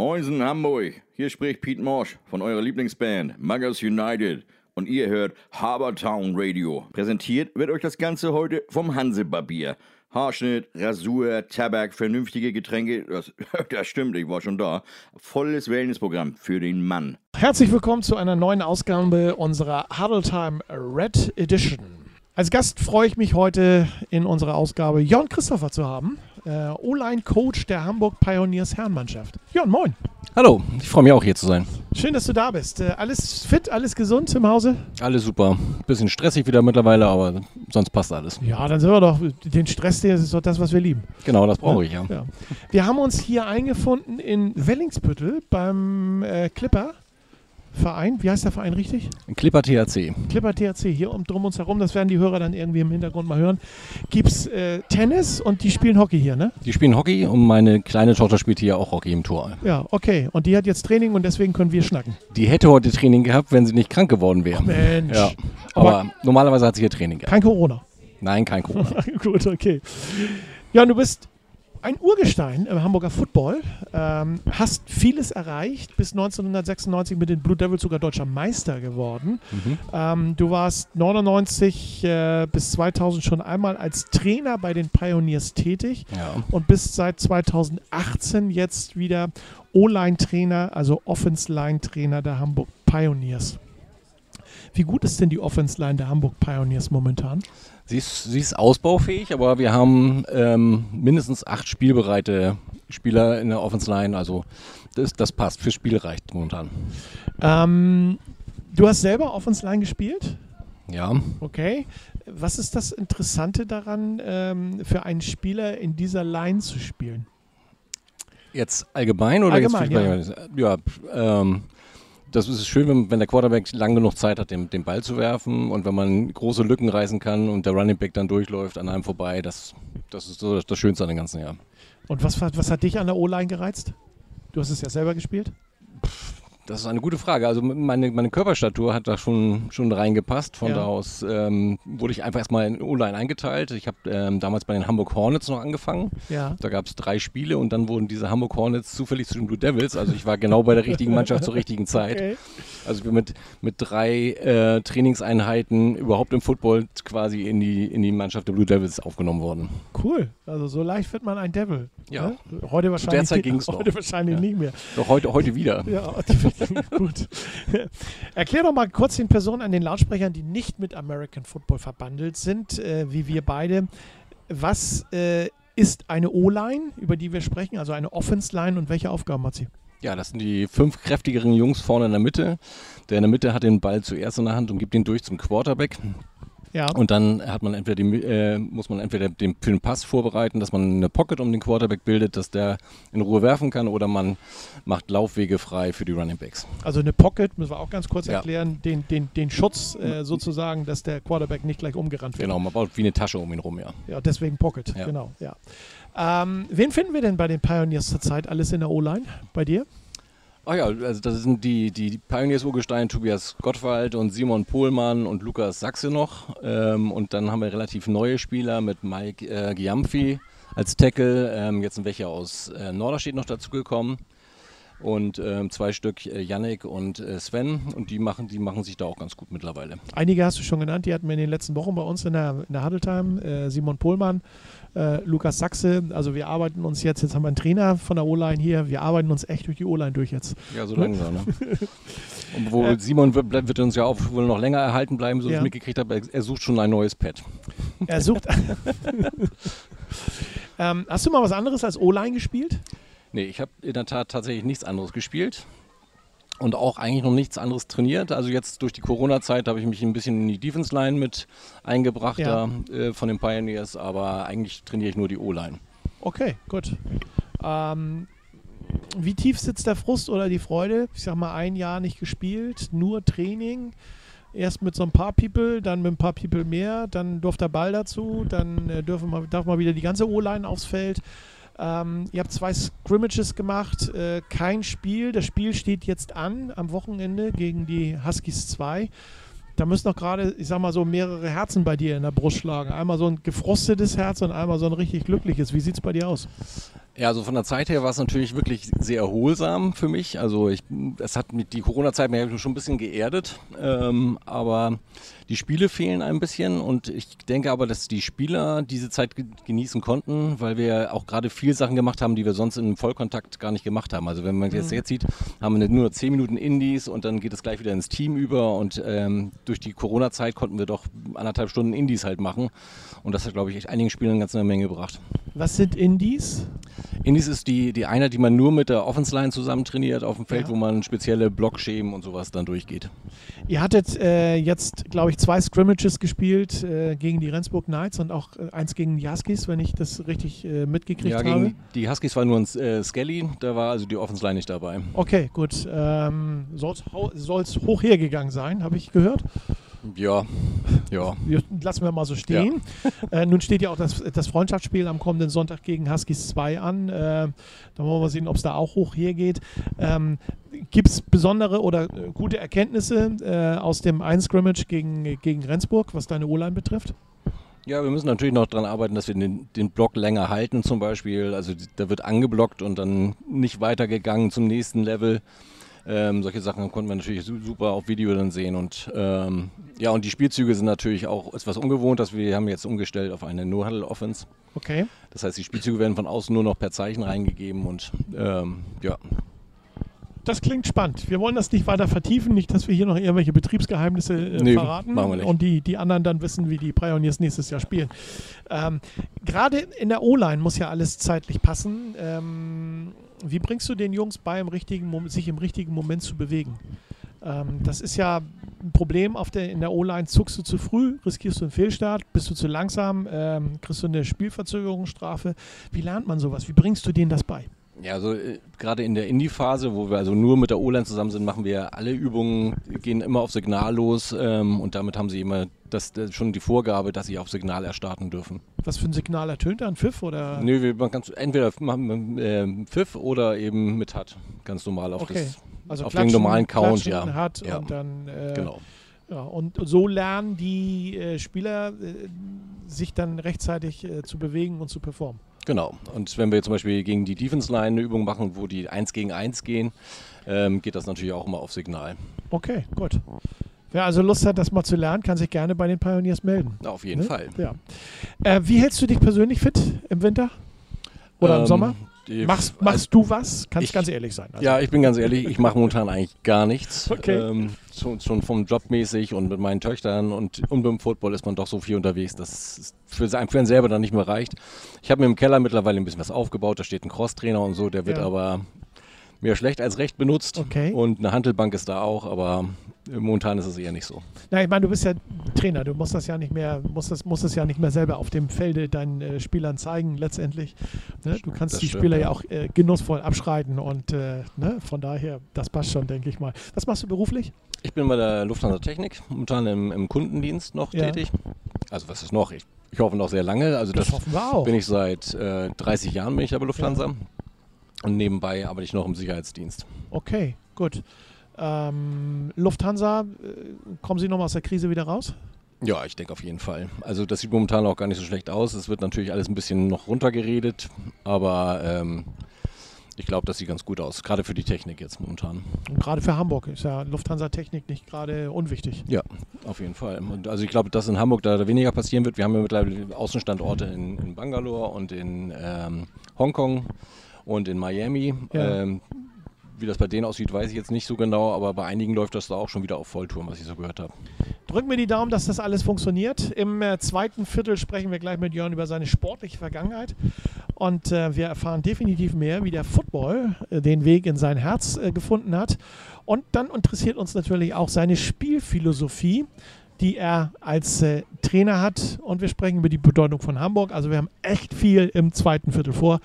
Moinsen Hamburg, hier spricht Pete Morsch von eurer Lieblingsband Muggers United und ihr hört Habertown Radio. Präsentiert wird euch das Ganze heute vom Hansebarbier. Haarschnitt, Rasur, Tabak, vernünftige Getränke, das, das stimmt, ich war schon da. Volles Wellnessprogramm für den Mann. Herzlich willkommen zu einer neuen Ausgabe unserer Huddle Time Red Edition. Als Gast freue ich mich heute in unserer Ausgabe Jon Christopher zu haben, äh, O-Line-Coach der Hamburg Pioneers Herrenmannschaft. Jon, moin. Hallo, ich freue mich auch hier zu sein. Schön, dass du da bist. Äh, alles fit, alles gesund im Hause? Alles super. Bisschen stressig wieder mittlerweile, aber sonst passt alles. Ja, dann sind wir doch, den Stress, das ist doch das, was wir lieben. Genau, das brauche ich, ja. ja. Wir haben uns hier eingefunden in Wellingsbüttel beim äh, Clipper. Verein, wie heißt der Verein richtig? Clipper THC. Clipper THC, hier um drum uns herum, das werden die Hörer dann irgendwie im Hintergrund mal hören. Gibt es äh, Tennis und die spielen Hockey hier, ne? Die spielen Hockey und meine kleine Tochter spielt hier auch Hockey im Tor. Ja, okay. Und die hat jetzt Training und deswegen können wir schnacken. Die hätte heute Training gehabt, wenn sie nicht krank geworden wäre. Mensch. Ja. Aber, Aber normalerweise hat sie hier Training gehabt. Kein Corona. Nein, kein Corona. Gut, okay. Ja, du bist ein Urgestein im Hamburger Football, ähm, hast vieles erreicht, bis 1996 mit den Blue Devils sogar deutscher Meister geworden. Mhm. Ähm, du warst 99 äh, bis 2000 schon einmal als Trainer bei den Pioneers tätig ja. und bist seit 2018 jetzt wieder O-Line-Trainer, also Offense-Line-Trainer der Hamburg Pioneers. Wie gut ist denn die Offense-Line der Hamburg Pioneers momentan? Sie ist, sie ist ausbaufähig, aber wir haben ähm, mindestens acht spielbereite Spieler in der Offense Line. Also das, das passt. Für Spiel reicht momentan. Ähm, du hast selber Offense Line gespielt? Ja. Okay. Was ist das Interessante daran, ähm, für einen Spieler in dieser Line zu spielen? Jetzt allgemein oder allgemein, jetzt ja. ja ähm, das ist schön, wenn, wenn, der Quarterback lang genug Zeit hat, den, den, Ball zu werfen und wenn man große Lücken reißen kann und der Running Back dann durchläuft an einem vorbei, das, das ist so das Schönste an dem ganzen Jahr. Und was, was hat dich an der O-Line gereizt? Du hast es ja selber gespielt? Das ist eine gute Frage. Also meine, meine Körperstatur hat da schon, schon reingepasst. Von Ja. da aus ähm, wurde ich einfach erstmal in O-Line eingeteilt. Ich habe ähm, damals bei den Hamburg Hornets noch angefangen. Ja. Da gab es drei Spiele und dann wurden diese Hamburg Hornets zufällig zu den Blue Devils. Also ich war genau bei der richtigen Mannschaft zur richtigen Zeit. Okay. Also wir mit, mit drei äh, Trainingseinheiten überhaupt im Football quasi in die, in die Mannschaft der Blue Devils aufgenommen worden. Cool. Also so leicht wird man ein Devil. Ja. Ne? Heute wahrscheinlich, Derzeit ging's noch. heute wahrscheinlich Ja. nicht mehr. Doch heute, heute wieder. Ja, gut. Erklär doch mal kurz den Personen an den Lautsprechern, die nicht mit American Football verbandelt sind, äh, wie wir beide. Was äh, ist eine O-Line, über die wir sprechen, also eine Offense-Line und welche Aufgaben hat sie? Ja, das sind die fünf kräftigeren Jungs vorne in der Mitte. Der in der Mitte hat den Ball zuerst in der Hand und gibt ihn durch zum Quarterback. Ja, Und dann hat man entweder die, äh, muss man entweder den, für den Pass vorbereiten, dass man eine Pocket um den Quarterback bildet, dass der in Ruhe werfen kann, oder man macht Laufwege frei für die Running Backs. also eine Pocket, müssen wir auch ganz kurz Ja. erklären, den, den, den Schutz äh, sozusagen, dass der Quarterback nicht gleich umgerannt wird. Genau, man baut wie eine Tasche um ihn rum, ja. Ja, deswegen Pocket, Ja. genau, ja. Ähm, wen finden wir denn bei den Pioneers zurzeit alles in der O-Line? Bei dir? Ach ja, also das sind die, die Pioneers-Urgesteine Tobias Gottwald und Simon Pohlmann und Lukas Sachse noch. Ähm, und dann haben wir relativ neue Spieler mit Mike äh, Giampfi als Tackle. Ähm, jetzt sind welche aus äh, Norderstedt noch dazugekommen. Und ähm, zwei Stück, äh, Yannick und äh, Sven. Und die machen, die machen sich da auch ganz gut mittlerweile. Einige hast du schon genannt, die hatten wir in den letzten Wochen bei uns in der, in der Huddle Time. Äh, Simon Pohlmann, äh, Lukas Sachse. Also wir arbeiten uns jetzt, jetzt haben wir einen Trainer von der O-Line hier, wir arbeiten uns echt durch die O-Line durch jetzt. Ja, so langsam. Ne? Und wo Simon wird, wird uns ja auch wohl noch länger erhalten bleiben, so wie Ja. ich mitgekriegt habe. Er, er sucht schon ein neues Pad. Er sucht. ähm, hast du mal was anderes als O-Line gespielt? Nee, ich habe in der Tat tatsächlich nichts anderes gespielt und auch eigentlich noch nichts anderes trainiert. Also jetzt durch die Corona-Zeit habe ich mich ein bisschen in die Defense-Line mit eingebracht Ja. da, äh, von den Pioneers, aber eigentlich trainiere ich nur die O-Line. Okay, gut. Ähm, wie tief sitzt der Frust oder die Freude? Ich sag mal, ein Jahr nicht gespielt, nur Training. Erst mit so ein paar People, dann mit ein paar People mehr, dann durfte der Ball dazu, dann äh, dürfen wir, darf mal wieder die ganze O-Line aufs Feld. Ähm, ihr habt zwei Scrimmages gemacht, äh, kein Spiel. Das Spiel steht jetzt an am Wochenende gegen die Huskies 2. Da müssen noch gerade, ich sag mal so, mehrere Herzen bei dir in der Brust schlagen. Einmal so ein gefrostetes Herz und einmal so ein richtig glückliches. Wie sieht es bei dir aus? Ja, also von der Zeit her war es natürlich wirklich sehr erholsam für mich. Also ich, es hat mit die Corona-Zeit mir schon ein bisschen geerdet, ähm, aber die Spiele fehlen ein bisschen und ich denke aber, dass die Spieler diese Zeit genießen konnten, weil wir auch gerade viele Sachen gemacht haben, die wir sonst im Vollkontakt gar nicht gemacht haben. Also wenn man jetzt, mhm. jetzt sieht, haben wir nur 10 Minuten Indies und dann geht es gleich wieder ins Team über und ähm, durch die Corona-Zeit konnten wir doch anderthalb Stunden Indies halt machen und das hat, glaube ich, einigen Spielern eine ganze Menge gebracht. Was sind Indies? Indies ist die, die Einheit, die man nur mit der Offense Line zusammen trainiert auf dem Feld, ja. wo man spezielle Blockschemen und sowas dann durchgeht. Ihr hattet äh, jetzt, glaube ich, zwei Scrimmages gespielt äh, gegen die Rendsburg Knights und auch äh, eins gegen die Huskies, wenn ich das richtig äh, mitgekriegt ja, habe. die Huskies war nur ein äh, Skelly, da war also die Offense Line nicht dabei. Okay, gut. Ähm, Soll es hoch hergegangen sein, habe ich gehört. Ja, ja. Lassen wir mal so stehen. Ja. Äh, nun steht ja auch das, das Freundschaftsspiel am kommenden Sonntag gegen Huskies 2 an. Äh, da wollen wir sehen, ob es da auch hoch hergeht. Ähm, Gibt es besondere oder äh, gute Erkenntnisse äh, aus dem Ein-Scrimmage gegen, gegen Rendsburg, was deine O-Line betrifft? Ja, wir müssen natürlich noch daran arbeiten, dass wir den, den Block länger halten zum Beispiel. Also da wird angeblockt und dann nicht weitergegangen zum nächsten Level. Ähm, solche Sachen konnten wir natürlich super auf Video dann sehen. Und ähm, ja, und die Spielzüge sind natürlich auch etwas ungewohnt, dass wir haben jetzt umgestellt auf eine No-Huddle-Offense. Okay. Das heißt, die Spielzüge werden von außen nur noch per Zeichen reingegeben und ähm, ja. Das klingt spannend. Wir wollen das nicht weiter vertiefen, nicht, dass wir hier noch irgendwelche Betriebsgeheimnisse äh, nee, verraten und die, die anderen dann wissen, wie die Pioneers nächstes Jahr spielen. Ähm, Gerade in der O-Line muss ja alles zeitlich passen. Ähm, wie bringst du den Jungs bei, im richtigen, sich im richtigen Moment zu bewegen? Ähm, das ist ja ein Problem auf der, in der O-Line. Zuckst du zu früh, riskierst du einen Fehlstart, bist du zu langsam, ähm, kriegst du eine Spielverzögerungsstrafe. Wie lernt man sowas? Wie bringst du denen das bei? Ja, also äh, gerade in der Indie-Phase, wo wir also nur mit der O-Line zusammen sind, machen wir alle Übungen, gehen immer auf Signal los ähm, und damit haben sie immer das, das schon die Vorgabe, dass sie auf Signal erstarten dürfen. Was für ein Signal ertönt da? Ein Pfiff oder? Nö, man kann entweder machen äh, Pfiff oder eben mit HUT, ganz normal auf, okay. das, also auf den normalen Count, ja. Hat ja. Und dann, äh, genau. Ja, und so lernen die äh, Spieler äh, sich dann rechtzeitig zu bewegen und zu performen. Genau. Und wenn wir zum Beispiel gegen die Defense Line eine Übung machen, wo die 1 gegen 1 gehen, ähm, geht das natürlich auch immer auf Signal. Okay, gut. Wer also Lust hat, das mal zu lernen, kann sich gerne bei den Pioneers melden. Auf jeden ne? Fall. Ja. Äh, wie hältst du dich persönlich fit im Winter? Oder ähm, im Sommer? Machst, machst also, du was? Kannst ich, ganz ehrlich sein. Also. Ja, ich bin ganz ehrlich, ich mache momentan eigentlich gar nichts. Okay. Ähm, schon, schon vom Job mäßig und mit meinen Töchtern und, und beim Football ist man doch so viel unterwegs, dass es für, für einen selber dann nicht mehr reicht. Ich habe mir im Keller mittlerweile ein bisschen was aufgebaut, da steht ein Crosstrainer und so, der wird ja. aber mehr schlecht als recht benutzt. Okay. Und eine Handelbank ist da auch, aber momentan ist es eher nicht so. Na, ich meine, du bist ja Trainer, du musst das ja nicht mehr, musst das, musst das ja nicht mehr selber auf dem Felde deinen äh, Spielern zeigen, letztendlich. Ne? Du kannst das die stimmt, Spieler ja, ja auch äh, genussvoll abschreiten und äh, ne? von daher, das passt schon, denke ich mal. Was machst du beruflich? Ich bin bei der Lufthansa Technik, momentan im, im Kundendienst noch ja. tätig. Also was ist noch? Ich, ich, hoffe noch sehr lange. Also das, das hoffen wir auch. bin ich seit 30 äh, Jahren bin ich bei Lufthansa. Ja. Und nebenbei arbeite ich noch im Sicherheitsdienst. Okay, gut. Ähm, Lufthansa, äh, kommen Sie nochmal aus der Krise wieder raus? Ja, ich denke auf jeden Fall. Also das sieht momentan auch gar nicht so schlecht aus. Es wird natürlich alles ein bisschen noch runtergeredet, aber ähm, ich glaube, das sieht ganz gut aus, gerade für die Technik jetzt momentan. Und gerade für Hamburg ist ja Lufthansa-Technik nicht gerade unwichtig. Ja, auf jeden Fall. Und also ich glaube, dass in Hamburg da weniger passieren wird. Wir haben ja mittlerweile Außenstandorte in, in Bangalore und in ähm, Hongkong und in Miami. Ja. Ähm, wie das bei denen aussieht, weiß ich jetzt nicht so genau, aber bei einigen läuft das da auch schon wieder auf Volltour, was ich so gehört habe. Drücken wir die Daumen, dass das alles funktioniert. Im äh, zweiten Viertel sprechen wir gleich mit Jörn über seine sportliche Vergangenheit. Und äh, wir erfahren definitiv mehr, wie der Football äh, den Weg in sein Herz äh, gefunden hat. Und dann interessiert uns natürlich auch seine Spielphilosophie die er als äh, Trainer hat. Und wir sprechen über die Bedeutung von Hamburg. Also wir haben echt viel im zweiten Viertel vor.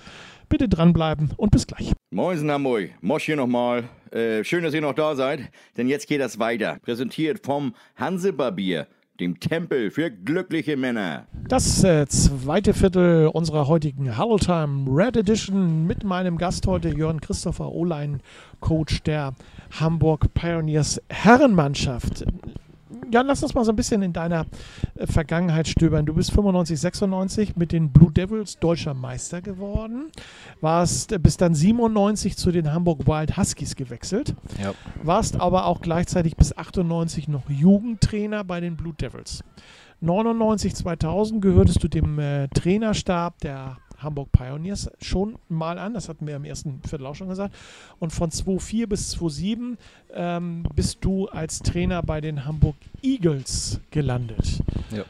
Bitte dranbleiben und bis gleich. Moin Hamburg, Mosch hier nochmal. Äh, schön, dass ihr noch da seid, denn jetzt geht das weiter. Präsentiert vom Hansebarbier, dem Tempel für glückliche Männer. Das äh, zweite Viertel unserer heutigen Huddle Time Red Edition mit meinem Gast heute Jörn Christopher Ohlein, Coach der Hamburg Pioneers Herrenmannschaft. Ja, lass uns mal so ein bisschen in deiner äh, Vergangenheit stöbern. Du bist 95, 96 mit den Blue Devils deutscher Meister geworden. Warst äh, bis dann 97 zu den Hamburg Wild Huskies gewechselt. Ja. Warst aber auch gleichzeitig bis 98 noch Jugendtrainer bei den Blue Devils. 99, 2000 gehörtest du dem äh, Trainerstab der Hamburg Pioneers schon mal an. Das hatten wir im ersten Viertel auch schon gesagt. Und von 2004 bis 2007 ähm, bist du als Trainer bei den Hamburg Eagles gelandet. Ja.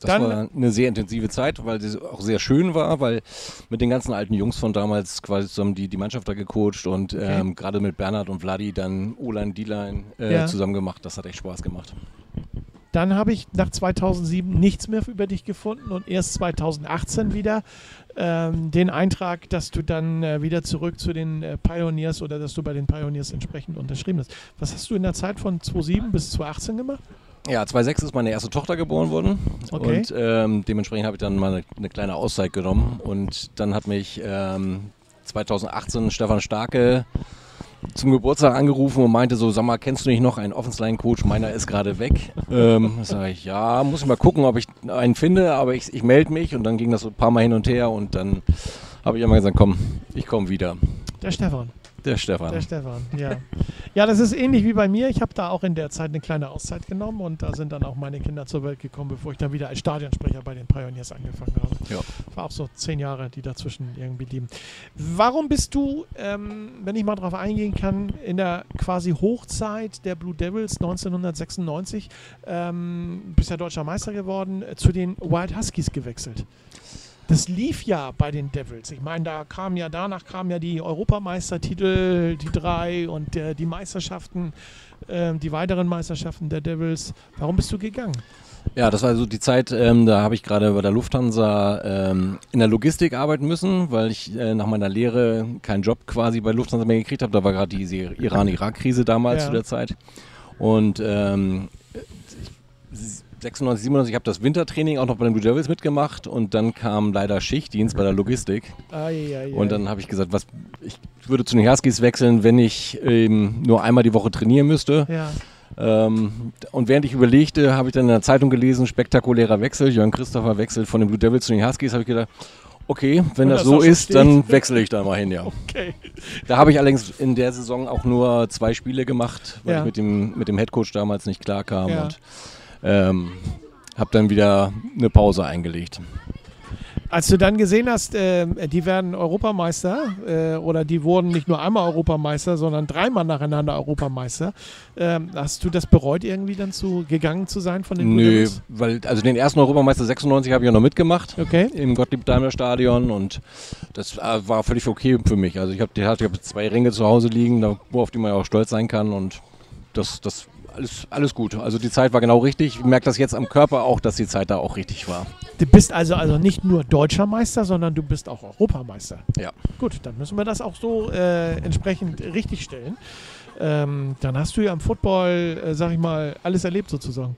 Das Dann- war eine sehr intensive Zeit, weil sie auch sehr schön war, weil mit den ganzen alten Jungs von damals quasi zusammen die, die Mannschaft da gecoacht und ähm, gerade mit Bernhard und Vladi dann O-Line, D-Line äh, Ja. zusammen gemacht. Das hat echt Spaß gemacht. Dann habe ich nach 2007 nichts mehr über dich gefunden und erst 2018 wieder ähm, den Eintrag, dass du dann äh, wieder zurück zu den äh, Pioneers oder dass du bei den Pioneers entsprechend unterschrieben hast. Was hast du in der Zeit von 2007 bis 2018 gemacht? Ja, 2006 ist meine erste Tochter geboren worden Okay. und ähm, dementsprechend habe ich dann mal eine, eine kleine Auszeit genommen und dann hat mich ähm, 2018 Stefan Starke zum Geburtstag angerufen und meinte so, sag mal, kennst du nicht noch einen Offense-Line-Coach? Meiner ist gerade weg. ähm, sag ich, ja, muss ich mal gucken, ob ich einen finde, aber ich, ich melde mich und dann ging das so ein paar Mal hin und her und dann habe ich immer gesagt, komm, ich komme wieder. Der Stefan. Der Stefan. Der Stefan, ja. Ja, das ist ähnlich wie bei mir. Ich habe da auch in der Zeit eine kleine Auszeit genommen und da sind dann auch meine Kinder zur Welt gekommen, bevor ich dann wieder als Stadionsprecher bei den Pioneers angefangen habe. Ja. War auch so zehn Jahre, die dazwischen irgendwie liegen. Warum bist du, ähm, wenn ich mal darauf eingehen kann, in der quasi Hochzeit der Blue Devils 1996, ähm, bist ja deutscher Meister geworden, zu den Wild Huskies gewechselt? Das lief ja bei den Devils. Ich meine, da kamen ja danach kamen ja die Europameistertitel, die drei und äh, die Meisterschaften, ähm, die weiteren Meisterschaften der Devils. Warum bist du gegangen? Ja, das war so die Zeit, ähm, da habe ich gerade bei der Lufthansa ähm, in der Logistik arbeiten müssen, weil ich äh, nach meiner Lehre keinen Job quasi bei Lufthansa mehr gekriegt habe. Da war gerade diese Iran-Irak-Krise damals Ja. zu der Zeit. Und ähm, ich- 96, 97, ich habe das Wintertraining auch noch bei den Blue Devils mitgemacht und dann kam leider Schichtdienst bei der Logistik. Ai, ai, Und dann habe ich gesagt, was, ich würde zu den Huskies wechseln, wenn ich ähm, nur einmal die Woche trainieren müsste. ja. Ähm, und während ich überlegte, habe ich dann in der Zeitung gelesen, spektakulärer Wechsel, Jörn Christopher wechselt von den Blue Devils zu den Huskies, habe ich gedacht, okay, wenn Wenn das das so ist, steht. dann wechsle ich da mal hin, ja. Okay. Da habe ich allerdings in der Saison auch nur zwei Spiele gemacht, weil Ja. ich mit dem, mit dem Headcoach damals nicht klar kam Ja. und ähm, habe dann wieder eine Pause eingelegt. Als du dann gesehen hast, äh, die werden Europameister äh, oder die wurden nicht nur einmal Europameister, sondern dreimal nacheinander Europameister, ähm, hast du das bereut, irgendwie dann zu gegangen zu sein von den Nö, Devils? weil also den ersten Europameister 96 habe ich ja noch mitgemacht. Okay. im Gottlieb-Daimler-Stadion und das äh, war völlig okay für mich. Also ich habe ich hab zwei Ringe zu Hause liegen, da, auf die man ja auch stolz sein kann und das, das alles, alles gut. Also die Zeit war genau richtig. Ich merke das jetzt am Körper auch, dass die Zeit da auch richtig war. Du bist also, also nicht nur deutscher Meister, sondern du bist auch Europameister. Ja. Gut, dann müssen wir das auch so äh, entsprechend richtig stellen. Ähm, dann hast du ja im Football, äh, sag ich mal, alles erlebt sozusagen.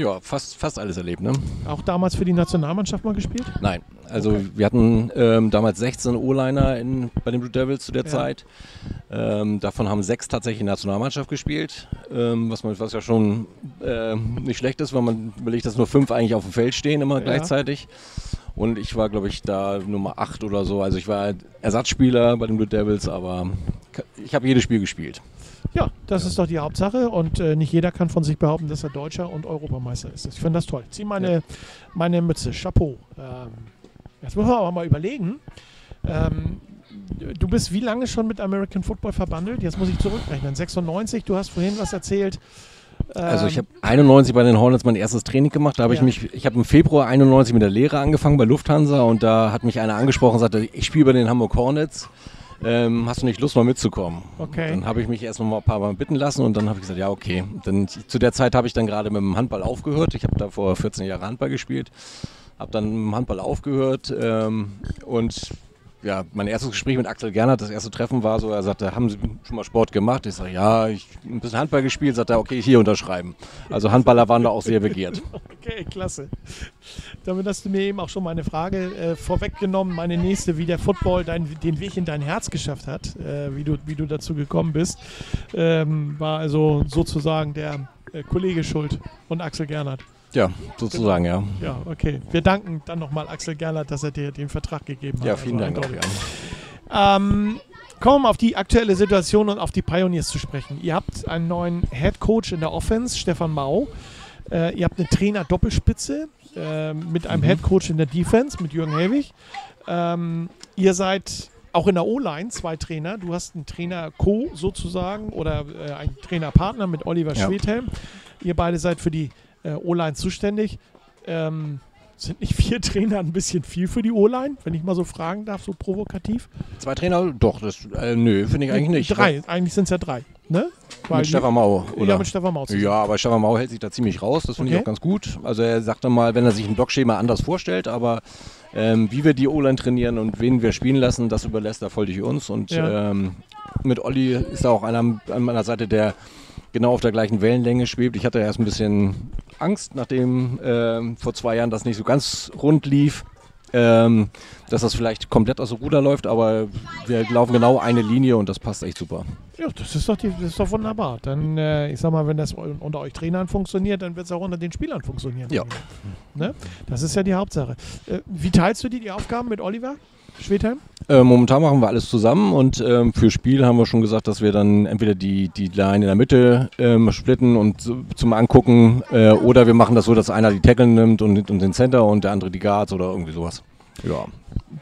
Ja, fast, fast alles erlebt, ne? Auch damals für die Nationalmannschaft mal gespielt? Nein. Also Okay. wir hatten ähm, damals 16 O-Liner in- bei den Blue Devils zu der Ja. Zeit. Ähm, davon haben sechs tatsächlich in der Nationalmannschaft gespielt, ähm, was, man, was ja schon ähm, nicht schlecht ist, weil man überlegt, dass nur fünf eigentlich auf dem Feld stehen, immer Ja. gleichzeitig. Und ich war, glaube ich, da Nummer 8 oder so. Also ich war Ersatzspieler bei den Blue Devils, aber ich habe jedes Spiel gespielt. Ja, das ist doch die Hauptsache und äh, nicht jeder kann von sich behaupten, dass er Deutscher und Europameister ist. Ich finde das toll. Zieh meine, meine Mütze. Chapeau. Ähm, jetzt müssen wir aber mal überlegen. Ähm, du bist wie lange schon mit American Football verbandelt? Jetzt muss ich zurückrechnen. 96, du hast vorhin was erzählt. Also ich Ähm, habe 91 bei den Hornets mein erstes Training gemacht. Da habe Ja. ich mich, ich habe im Februar 91 mit der Lehre angefangen bei Lufthansa und da hat mich einer angesprochen und sagte, ich spiele bei den Hamburg Hornets. Ähm, hast du nicht Lust mal mitzukommen? Okay. Dann habe ich mich erst noch mal ein paar Mal bitten lassen und dann habe ich gesagt, ja okay. Dann, zu der Zeit habe ich dann gerade mit dem Handball aufgehört. Ich habe da vor 14 Jahren Handball gespielt, habe dann mit dem Handball aufgehört ähm, und ja, mein erstes Gespräch mit Axel Gernert, das erste Treffen war so, er sagte, haben Sie schon mal Sport gemacht? Ich sage, ja, ich habe ein bisschen Handball gespielt, sagt er, okay, hier unterschreiben. Also Handballer waren da auch sehr begehrt. Okay, klasse. Damit hast du mir eben auch schon meine Frage äh, vorweggenommen, meine nächste, wie der Football dein, den Weg in dein Herz geschafft hat, äh, wie, du, wie du dazu gekommen bist. Ähm, war also sozusagen der äh, Kollege schuld und Axel Gernert. Ja, sozusagen, ja. Ja, okay. Wir danken dann nochmal Axel Gernert, dass er dir den Vertrag gegeben hat. Ja, vielen Also Dank. Auch, ja. Ähm, kommen auf die aktuelle Situation und auf die Pioneers zu sprechen. Ihr habt einen neuen Head Coach in der Offense, Stefan Mau. Äh, ihr habt eine Trainer-Doppelspitze äh, mit einem Mhm. Head Coach in der Defense, mit Jürgen Helwig. Ähm, ihr seid auch in der O-Line zwei Trainer. Du hast einen Trainer-Co sozusagen oder äh, einen Trainerpartner mit Oliver Ja. Schwedhelm. Ihr beide seid für die äh, O-Line zuständig. Ähm, sind nicht vier Trainer ein bisschen viel für die O-Line, wenn ich mal so fragen darf, so provokativ? Zwei Trainer? Doch, das, äh, nö, finde ich eigentlich nicht. Drei, eigentlich sind es ja drei, ne? Mit Stefan Mau, oder? Ja, mit Stefan Maus. Ja, aber Stefan Mau hält sich da ziemlich raus, das finde Okay. ich auch ganz gut. Also er sagt dann mal, wenn er sich ein Blockschema anders vorstellt, aber ähm, wie wir die O-Line trainieren und wen wir spielen lassen, das überlässt er voll durch uns. Und Ja. ähm, mit Olli ist da auch einer an meiner Seite, der genau auf der gleichen Wellenlänge schwebt. Ich hatte erst ein bisschen Angst, nachdem ähm, vor zwei Jahren das nicht so ganz rund lief. Ähm, dass das vielleicht komplett aus dem Ruder läuft, aber wir laufen genau eine Linie und das passt echt super. Ja, das ist doch, die, das ist doch wunderbar. Dann, äh, ich sag mal, wenn das unter euch Trainern funktioniert, dann wird es auch unter den Spielern funktionieren. Ja. Ne? Das ist ja die Hauptsache. Äh, wie teilst du dir die Aufgaben mit Oliver Schwedhelm? Äh, momentan machen wir alles zusammen und ähm, für Spiel haben wir schon gesagt, dass wir dann entweder die, die Line in der Mitte ähm, splitten und zum Angucken äh, oder wir machen das so, dass einer die Tackle nimmt und, und den Center und der andere die Guards oder irgendwie sowas. Ja.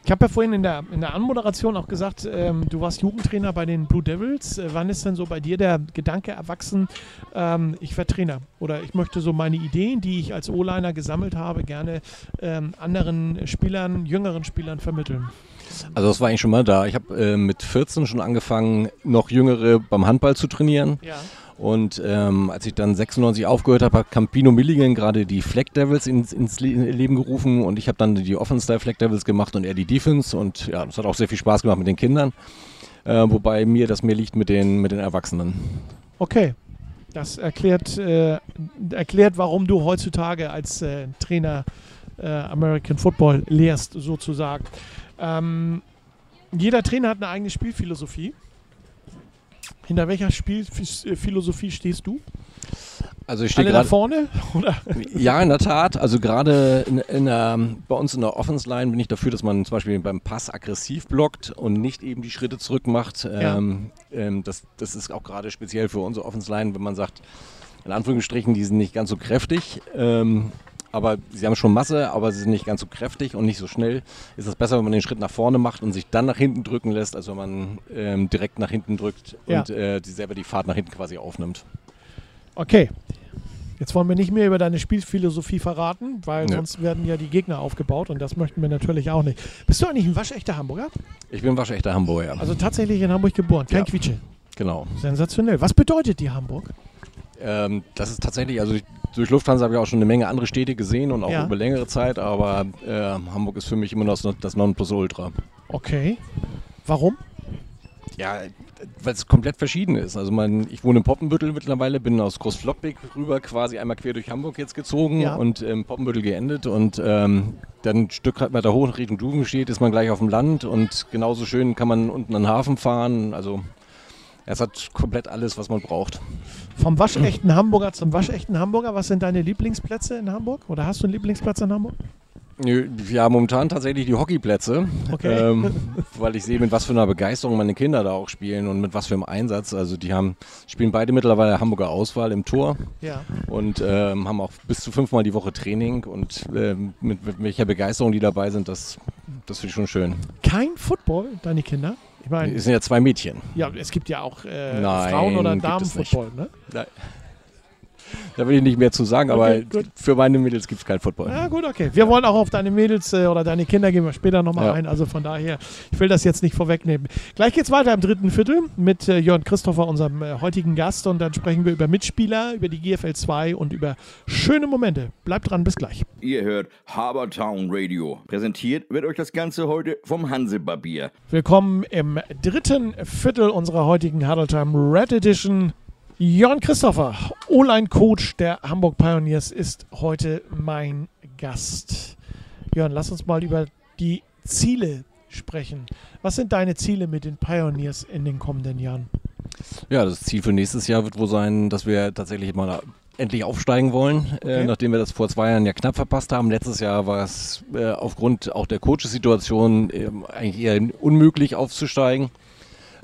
Ich habe ja vorhin in der, in der Anmoderation auch gesagt, ähm, du warst Jugendtrainer bei den Blue Devils. Äh, wann ist denn so bei dir der Gedanke erwachsen, ähm, ich werde Trainer oder ich möchte so meine Ideen, die ich als O-Liner gesammelt habe, gerne ähm, anderen Spielern, jüngeren Spielern vermitteln? Also das war eigentlich schon mal da. Ich habe äh, mit 14 schon angefangen, noch Jüngere beim Handball zu trainieren. Ja. Und ähm, als ich dann 96 aufgehört habe, hat Campino Milligan gerade die Flag Devils ins, ins Le Leben gerufen und ich habe dann die Offense Flag Devils gemacht und er die Defense und ja, das hat auch sehr viel Spaß gemacht mit den Kindern, äh, wobei mir das mehr liegt mit den, mit den Erwachsenen. Okay. Das erklärt, äh, erklärt, warum du heutzutage als äh, Trainer äh, American Football lehrst, sozusagen. Ähm, jeder Trainer hat eine eigene Spielphilosophie. Hinter welcher Spielphilosophie stehst du? Also ich stehe gerade vorne? Oder? Ja, in der Tat. Also gerade in, in der, bei uns in der Offense Line bin ich dafür, dass man zum Beispiel beim Pass aggressiv blockt und nicht eben die Schritte zurück macht. Ja. Ähm, ähm, das, das ist auch gerade speziell für unsere Offense Line, wenn man sagt, in Anführungsstrichen, die sind nicht ganz so kräftig. Ähm, aber sie haben schon Masse, aber sie sind nicht ganz so kräftig und nicht so schnell. Ist es besser, wenn man den Schritt nach vorne macht und sich dann nach hinten drücken lässt, als wenn man ähm, direkt nach hinten drückt Ja. und äh, die selber die Fahrt nach hinten quasi aufnimmt. Okay. Jetzt wollen wir nicht mehr über deine Spielphilosophie verraten, weil Nö. sonst werden ja die Gegner aufgebaut und das möchten wir natürlich auch nicht. Bist du eigentlich ein waschechter Hamburger? Ich bin waschechter Hamburger. Also tatsächlich in Hamburg geboren, kein Ja. Quietsche. genau. Sensationell. Was bedeutet dir Hamburg? Ähm, das ist tatsächlich, also ich, durch Lufthansa habe ich auch schon eine Menge andere Städte gesehen und auch Ja. über längere Zeit, aber äh, Hamburg ist für mich immer noch das, Nonplusultra. Okay. Warum? Ja, weil es komplett verschieden ist. Also man, ich wohne in Poppenbüttel mittlerweile, bin aus Großflottbeck rüber quasi einmal quer durch Hamburg jetzt gezogen Ja. und in Poppenbüttel geendet und ähm, dann ein Stück weiter hoch Richtung Duvenstedt ist man gleich auf dem Land und genauso schön kann man unten an den Hafen fahren. Also es hat komplett alles, was man braucht. Vom waschechten Hamburger zum waschechten Hamburger, was sind deine Lieblingsplätze in Hamburg? Oder hast du einen Lieblingsplatz in Hamburg? Ja, momentan tatsächlich die Hockeyplätze, Okay. ähm, weil ich sehe, mit was für einer Begeisterung meine Kinder da auch spielen und mit was für einem Einsatz. Also die haben spielen beide mittlerweile Hamburger Auswahl im Tor Ja. und ähm, haben auch bis zu fünfmal die Woche Training und ähm, mit, mit welcher Begeisterung die dabei sind, das, das finde ich schon schön. Kein Football, deine Kinder? Ich meine, Es sind ja zwei Mädchen. ja, es gibt ja auch äh, Nein, Frauen- oder gibt es nicht. Da will ich nicht mehr zu sagen, aber Okay, gut. für meine Mädels gibt es kein Football. Ja, gut, okay. Wir wollen auch auf deine Mädels äh, oder deine Kinder gehen wir später nochmal Ja. ein. Also von daher, ich will das jetzt nicht vorwegnehmen. Gleich geht's weiter im dritten Viertel mit äh, Jörn Christopher, unserem äh, heutigen Gast. Und dann sprechen wir über Mitspieler, über die GFL 2 und über schöne Momente. Bleibt dran, bis gleich. Ihr hört Habertown Radio. Präsentiert wird euch das Ganze heute vom Hansebarbier. Willkommen im dritten Viertel unserer heutigen Huddle Red Edition. Jörn Christopher, O-Line-Coach der Hamburg Pioneers, ist heute mein Gast. Jörn, lass uns mal über die Ziele sprechen. Was sind deine Ziele mit den Pioneers in den kommenden Jahren? Ja, das Ziel für nächstes Jahr wird wohl sein, dass wir tatsächlich mal endlich aufsteigen wollen, äh, okay. äh, nachdem wir das vor zwei Jahren ja knapp verpasst haben. Letztes Jahr war es äh, aufgrund auch der Coaches-Situation äh, eigentlich eher unmöglich aufzusteigen.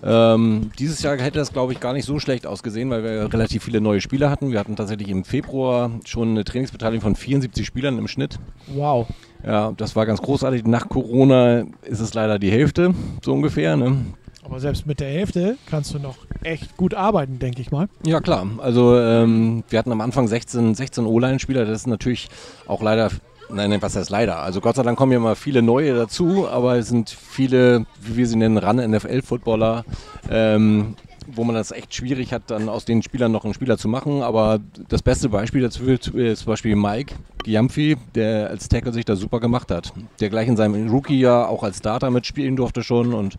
Ähm, dieses Jahr hätte das, glaube ich, gar nicht so schlecht ausgesehen, weil wir relativ viele neue Spieler hatten. Wir hatten tatsächlich im Februar schon eine Trainingsbeteiligung von 74 Spielern im Schnitt. Wow. Ja, das war ganz großartig. Nach Corona ist es leider die Hälfte, so ungefähr. Ne? Aber selbst mit der Hälfte kannst du noch echt gut arbeiten, denke ich mal. Ja, klar. Also ähm, wir hatten am Anfang 16, 16 O-Line-Spieler. Das ist natürlich auch leider Nein, nein, was heißt leider? Also Gott sei Dank kommen ja mal viele neue dazu, aber es sind viele, wie wir sie nennen, Ran-NFL-Footballer, ähm, wo man das echt schwierig hat, dann aus den Spielern noch einen Spieler zu machen. Aber das beste Beispiel dazu ist zum Beispiel Mike Giamfi, der als Tackle sich da super gemacht hat. Der gleich in seinem Rookie-Jahr auch als Starter mitspielen durfte schon und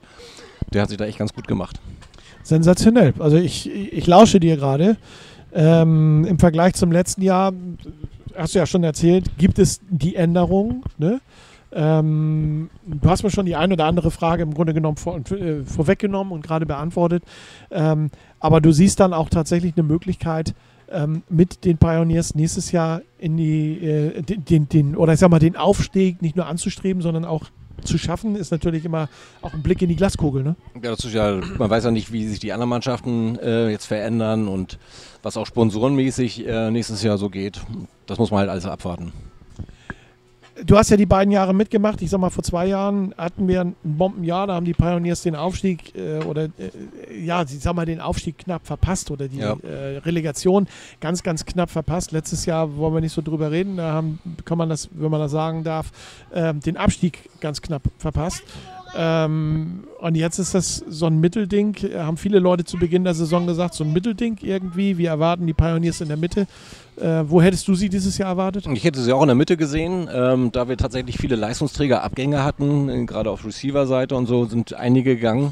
der hat sich da echt ganz gut gemacht. Sensationell. Also ich, ich lausche dir gerade. Ähm, Im Vergleich zum letzten Jahr hast du ja schon erzählt, gibt es die Änderung. Ne? Ähm, du hast mir schon die ein oder andere Frage im Grunde genommen vor, äh, vorweggenommen und gerade beantwortet. Ähm, aber du siehst dann auch tatsächlich eine Möglichkeit, ähm, mit den Pioneers nächstes Jahr in die, äh, den, den, oder ich sag mal, den Aufstieg nicht nur anzustreben, sondern auch zu schaffen, ist natürlich immer auch ein Blick in die Glaskugel. Ne? Ja, das ist ja, man weiß ja nicht, wie sich die anderen Mannschaften äh, jetzt verändern und was auch sponsorenmäßig äh, nächstes Jahr so geht. Das muss man halt alles abwarten. Du hast ja die beiden Jahre mitgemacht. Ich sag mal, vor zwei Jahren hatten wir ein Bombenjahr. Da haben die Pioneers den Aufstieg äh, oder äh, ja, ich sag mal, den Aufstieg knapp verpasst oder die ja. äh, Relegation ganz, ganz knapp verpasst. Letztes Jahr wollen wir nicht so drüber reden. Da haben, kann man das, wenn man das sagen darf, ähm, den Abstieg ganz knapp verpasst. Ähm, und jetzt ist das so ein Mittelding. Haben viele Leute zu Beginn der Saison gesagt, so ein Mittelding irgendwie. Wir erwarten die Pioneers in der Mitte. Äh, wo hättest du sie dieses Jahr erwartet? Ich hätte sie auch in der Mitte gesehen, ähm, da wir tatsächlich viele Leistungsträger Abgänge hatten, äh, gerade auf Receiver-Seite und so sind einige gegangen.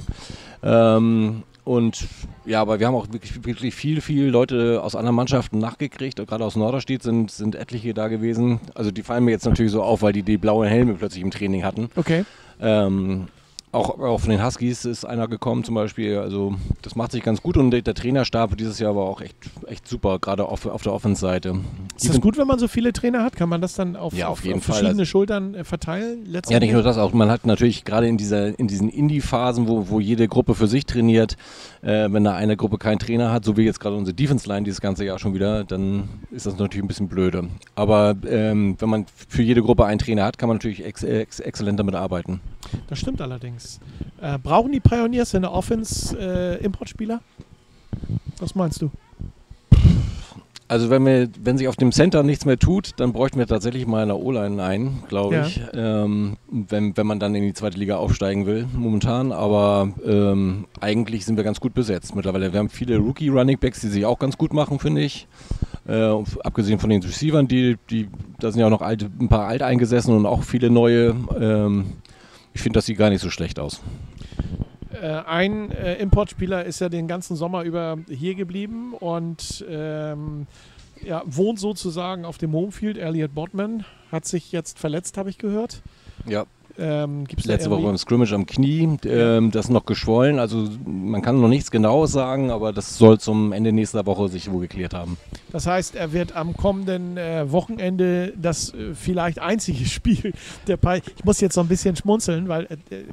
Ähm, und ja, aber wir haben auch wirklich, wirklich viel, viel Leute aus anderen Mannschaften nachgekriegt. Gerade aus Norderstedt sind, sind etliche da gewesen. Also die fallen mir jetzt natürlich so auf, weil die die blauen Helme plötzlich im Training hatten. Okay. Ähm, auch, auch von den Huskies ist einer gekommen zum Beispiel. Also das macht sich ganz gut und der, der Trainerstab dieses Jahr war auch echt, echt super, gerade auf, auf der Offense-Seite. Ist das gut, wenn man so viele Trainer hat? Kann man das dann auf, ja, auf, auf, auf verschiedene also, Schultern äh, verteilen? Ja, nicht nur das, auch man hat natürlich gerade in, dieser, in diesen Indie-Phasen, wo, wo jede Gruppe für sich trainiert, äh, wenn da eine Gruppe keinen Trainer hat, so wie jetzt gerade unsere Defense-Line dieses ganze Jahr schon wieder, dann ist das natürlich ein bisschen blöde. Aber ähm, wenn man für jede Gruppe einen Trainer hat, kann man natürlich ex ex exzellent damit arbeiten. Das stimmt allerdings. Äh, brauchen die Pioneers in der Offense äh, Importspieler? Was meinst du? Also wenn wir, wenn sich auf dem Center nichts mehr tut, dann bräuchten wir tatsächlich mal eine O-Line ein, glaube ja. ich. Ähm, wenn, wenn man dann in die zweite Liga aufsteigen will, momentan. Aber ähm, eigentlich sind wir ganz gut besetzt mittlerweile. Wir haben viele Rookie-Runningbacks, die sich auch ganz gut machen, finde ich. Äh, abgesehen von den Receivern, die, die, da sind ja auch noch alte, ein paar alteingesessen und auch viele neue. Ähm, ich finde, das sieht gar nicht so schlecht aus. Äh, ein äh, Importspieler ist ja den ganzen Sommer über hier geblieben und ähm, ja, wohnt sozusagen auf dem Homefield. Elliot Bodman hat sich jetzt verletzt, habe ich gehört. Ja. Ähm, Letzte Woche beim Scrimmage am Knie, ähm, das ist noch geschwollen. Also man kann noch nichts Genaues sagen, aber das soll zum Ende nächster Woche sich wohl geklärt haben. Das heißt, er wird am kommenden äh, Wochenende das äh, vielleicht einzige Spiel der Pi Ich muss jetzt so ein bisschen schmunzeln, weil äh, äh,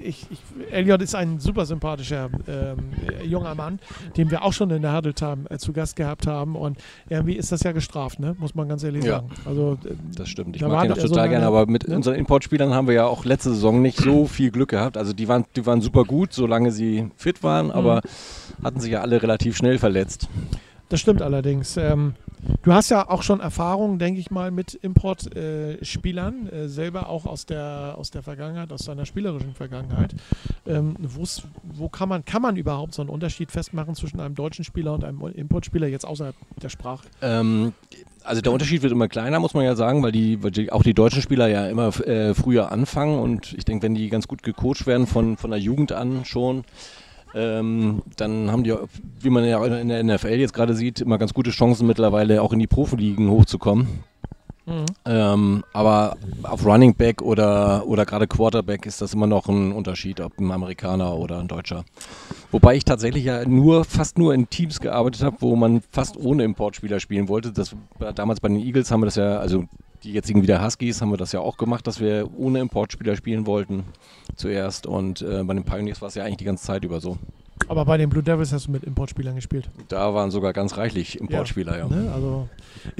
ich, ich, Elliot ist ein super sympathischer ähm, junger Mann, den wir auch schon in der Huddle Time äh, zu Gast gehabt haben. Und irgendwie ist das ja gestraft, ne? muss man ganz ehrlich ja, sagen. Also, äh, das stimmt. Ich mag ihn auch total so gerne, aber mit ne? unseren Importspielern haben wir ja auch letzte Saison nicht so viel Glück gehabt. Also die waren, die waren super gut, solange sie fit waren, mhm. aber hatten sich ja alle relativ schnell verletzt. Das stimmt allerdings. Ähm, du hast ja auch schon Erfahrung, denke ich mal, mit Importspielern, äh, äh, selber auch aus der, aus der Vergangenheit, aus seiner spielerischen Vergangenheit. Ähm, wo kann man, kann man überhaupt so einen Unterschied festmachen zwischen einem deutschen Spieler und einem Importspieler, jetzt außerhalb der Sprache? Ähm, also der Unterschied wird immer kleiner, muss man ja sagen, weil die, weil die auch die deutschen Spieler ja immer äh, früher anfangen und ich denke, wenn die ganz gut gecoacht werden von, von der Jugend an schon, ähm, dann haben die, wie man ja in der NFL jetzt gerade sieht, immer ganz gute Chancen mittlerweile auch in die Profiligen hochzukommen. Ähm, aber auf Running Back oder, oder gerade Quarterback ist das immer noch ein Unterschied, ob ein Amerikaner oder ein Deutscher. Wobei ich tatsächlich ja nur, fast nur in Teams gearbeitet habe, wo man fast ohne Importspieler spielen wollte. Das, damals bei den Eagles haben wir das ja, also die jetzigen wieder Huskies haben wir das ja auch gemacht, dass wir ohne Importspieler spielen wollten zuerst. Und äh, bei den Pioneers war es ja eigentlich die ganze Zeit über so. Aber bei den Blue Devils hast du mit Importspielern gespielt. Da waren sogar ganz reichlich Importspieler, ja. ja. Ne? Also,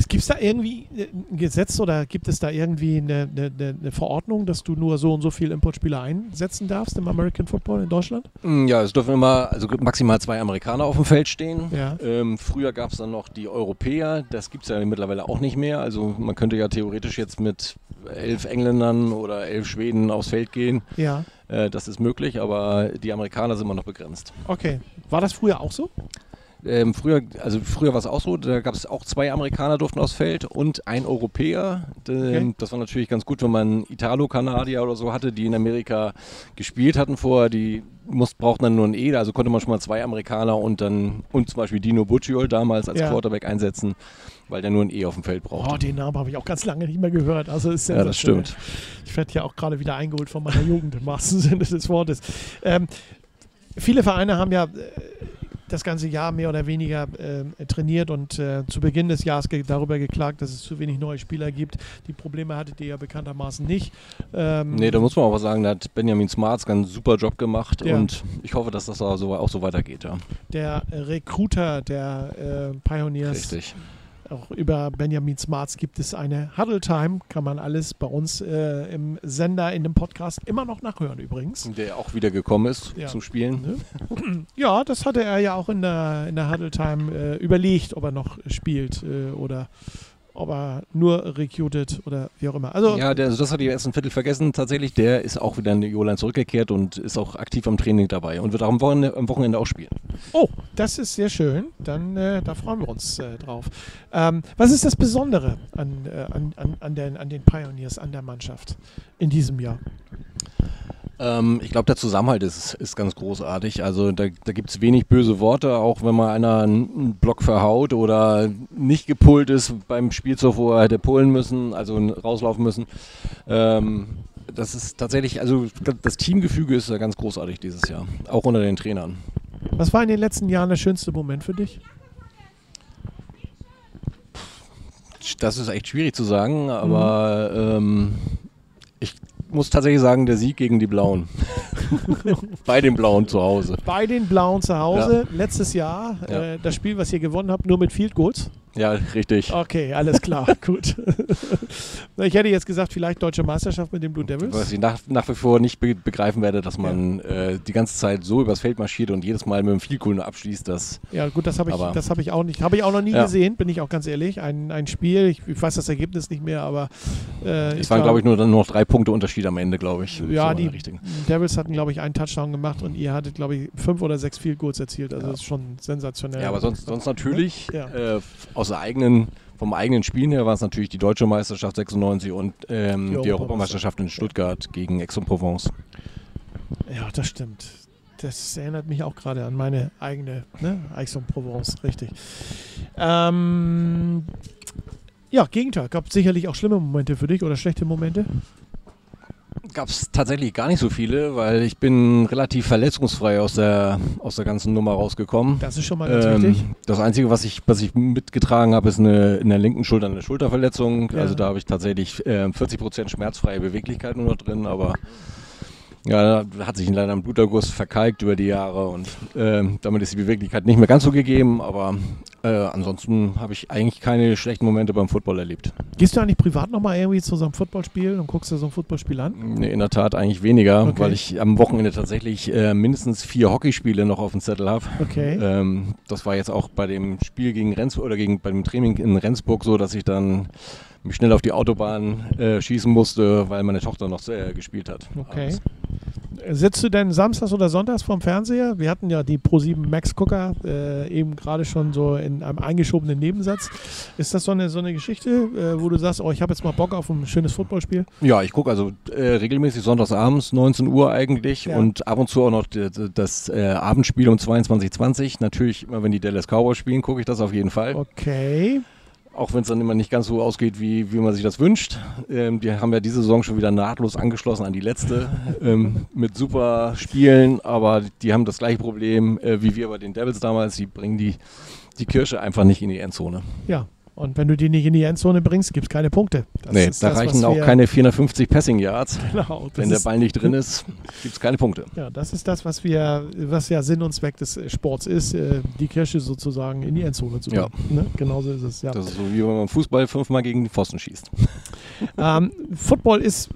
gibt es da irgendwie ein Gesetz oder gibt es da irgendwie eine, eine, eine, Verordnung, dass du nur so und so viele Importspieler einsetzen darfst im American Football in Deutschland? Mm, ja, es dürfen immer also maximal zwei Amerikaner auf dem Feld stehen. Ja. Ähm, früher gab es dann noch die Europäer, das gibt es ja mittlerweile auch nicht mehr. Also man könnte ja theoretisch jetzt mit elf Engländern oder elf Schweden aufs Feld gehen. Ja. Äh, das ist möglich, aber die Amerikaner sind immer noch begrenzt. Okay. War das früher auch so? Ähm, früher, also früher war es auch so, da gab es auch zwei Amerikaner durften aufs Feld und ein Europäer. Okay. Das war natürlich ganz gut, wenn man Italo-Kanadier oder so hatte, die in Amerika gespielt hatten vorher, die muss, brauchten dann nur ein E, also konnte man schon mal zwei Amerikaner und dann und zum Beispiel Dino Bucciol damals als ja. Quarterback einsetzen, weil der nur ein E auf dem Feld braucht. Oh, den Namen habe ich auch ganz lange nicht mehr gehört. Also ist ja, das stimmt. Ich werde ja auch gerade wieder eingeholt von meiner Jugend im wahrsten Sinne des Wortes. Ähm, viele Vereine haben ja äh, das ganze Jahr mehr oder weniger äh, trainiert und äh, zu Beginn des Jahres ge darüber geklagt, dass es zu wenig neue Spieler gibt. Die Probleme hattet ihr ja bekanntermaßen nicht. Ähm, nee, da muss man auch sagen, da hat Benjamin Smarts einen super Job gemacht ja. und ich hoffe, dass das auch so, auch so weitergeht. Ja. Der Recruiter der äh, Pioneers. Richtig auch über Benjamin Smarts gibt es eine Huddle Time. Kann man alles bei uns äh, im Sender, in dem Podcast immer noch nachhören übrigens. Der auch wieder gekommen ist ja. zum Spielen. Ne? Ja, das hatte er ja auch in der, in der Huddle Time äh, überlegt, ob er noch spielt äh, oder ob er nur recruited oder wie auch immer. Also ja, der, also das hatte ich erst ein Viertel vergessen. Tatsächlich, der ist auch wieder in die Joline zurückgekehrt und ist auch aktiv am Training dabei und wird auch am Wochenende, am Wochenende auch spielen. Oh, das ist sehr schön. Dann äh, da freuen wir uns äh, drauf. Ähm, was ist das Besondere an, äh, an, an, an, den, an den Pioneers, an der Mannschaft in diesem Jahr? Ähm, ich glaube, der Zusammenhalt ist, ist ganz großartig. Also da, da gibt es wenig böse Worte, auch wenn mal einer einen Block verhaut oder nicht gepult ist beim Spielzug, wo er hätte pullen müssen, also rauslaufen müssen. Ähm, das ist tatsächlich, also das Teamgefüge ist ja ganz großartig dieses Jahr, auch unter den Trainern. Was war in den letzten Jahren der schönste Moment für dich? Das ist echt schwierig zu sagen, aber mhm. ähm, ich muss tatsächlich sagen, der Sieg gegen die Blauen. Bei den Blauen zu Hause. Bei den Blauen zu Hause. Ja. Letztes Jahr, ja. äh, das Spiel, was ihr gewonnen habt, nur mit Field Goals. Ja, richtig. Okay, alles klar, gut. ich hätte jetzt gesagt, vielleicht deutsche Meisterschaft mit den Blue Devils. Was ich nach, nach wie vor nicht be begreifen werde, dass man ja. äh, die ganze Zeit so übers Feld marschiert und jedes Mal mit dem Field Goal abschließt. Das, ja, gut, das habe ich, hab ich auch nicht. Habe ich auch noch nie ja. gesehen, bin ich auch ganz ehrlich. Ein, ein Spiel, ich, ich weiß das Ergebnis nicht mehr, aber. Äh, es waren, glaube ich, nur dann noch drei Punkte Unterschied am Ende, glaube ich. Ja, so die Devils hatten, glaube ich, einen Touchdown gemacht und ihr hattet, glaube ich, fünf oder sechs Field Goals erzielt. Also, ja. das ist schon sensationell. Ja, aber sonst, sonst natürlich äh, aus der eigenen vom eigenen Spielen her war es natürlich die deutsche Meisterschaft 96 und ähm, die, die Europameisterschaft in Stuttgart gegen Aix-en-Provence. Ja, das stimmt. Das erinnert mich auch gerade an meine eigene ne? Aix-en-Provence, richtig. Ähm, ja, Gegenteil. Gab es sicherlich auch schlimme Momente für dich oder schlechte Momente? Gab es tatsächlich gar nicht so viele, weil ich bin relativ verletzungsfrei aus der, aus der ganzen Nummer rausgekommen. Das ist schon mal ganz ähm, wichtig. Das Einzige, was ich, was ich mitgetragen habe, ist eine, in der linken Schulter eine Schulterverletzung. Ja. Also da habe ich tatsächlich äh, 40% schmerzfreie Beweglichkeit nur noch drin, aber ja, da hat sich leider ein Bluterguss verkalkt über die Jahre und äh, damit ist die Beweglichkeit nicht mehr ganz so gegeben, aber äh, ansonsten habe ich eigentlich keine schlechten Momente beim Football erlebt. Gehst du eigentlich privat nochmal irgendwie zu so einem Footballspiel und guckst dir so ein Footballspiel an? Nee, in der Tat eigentlich weniger, okay. weil ich am Wochenende tatsächlich äh, mindestens vier Hockeyspiele noch auf dem Zettel habe. Okay. Ähm, das war jetzt auch bei dem Spiel gegen Rendsburg oder gegen, bei dem Training in Rendsburg so, dass ich dann mich schnell auf die Autobahn äh, schießen musste, weil meine Tochter noch äh, gespielt hat. Okay. Abends. Sitzt du denn samstags oder sonntags vorm Fernseher? Wir hatten ja die Pro7 Max Gucker äh, eben gerade schon so in einem eingeschobenen Nebensatz. Ist das so eine, so eine Geschichte, äh, wo du sagst, oh, ich habe jetzt mal Bock auf ein schönes Footballspiel? Ja, ich gucke also äh, regelmäßig sonntags abends, 19 Uhr eigentlich ja. und ab und zu auch noch das äh, Abendspiel um 22.20 Natürlich immer, wenn die Dallas Cowboys spielen, gucke ich das auf jeden Fall. Okay. Auch wenn es dann immer nicht ganz so ausgeht, wie, wie man sich das wünscht. Ähm, die haben ja diese Saison schon wieder nahtlos angeschlossen an die letzte ähm, mit super Spielen, aber die haben das gleiche Problem äh, wie wir bei den Devils damals. Die bringen die, die Kirsche einfach nicht in die Endzone. Ja, und wenn du die nicht in die Endzone bringst, gibt es keine Punkte. Das nee, da das, reichen auch keine 450 Passing Yards. Genau. Wenn der Ball nicht drin ist, gibt es keine Punkte. Ja, das ist das, was wir, was ja Sinn und Zweck des Sports ist, äh, die Kirsche sozusagen in die Endzone zu bringen. Ja. Ne? Genauso ist es, ja. Das ist so wie wenn man Fußball fünfmal gegen den Pfosten schießt. ähm, Football ist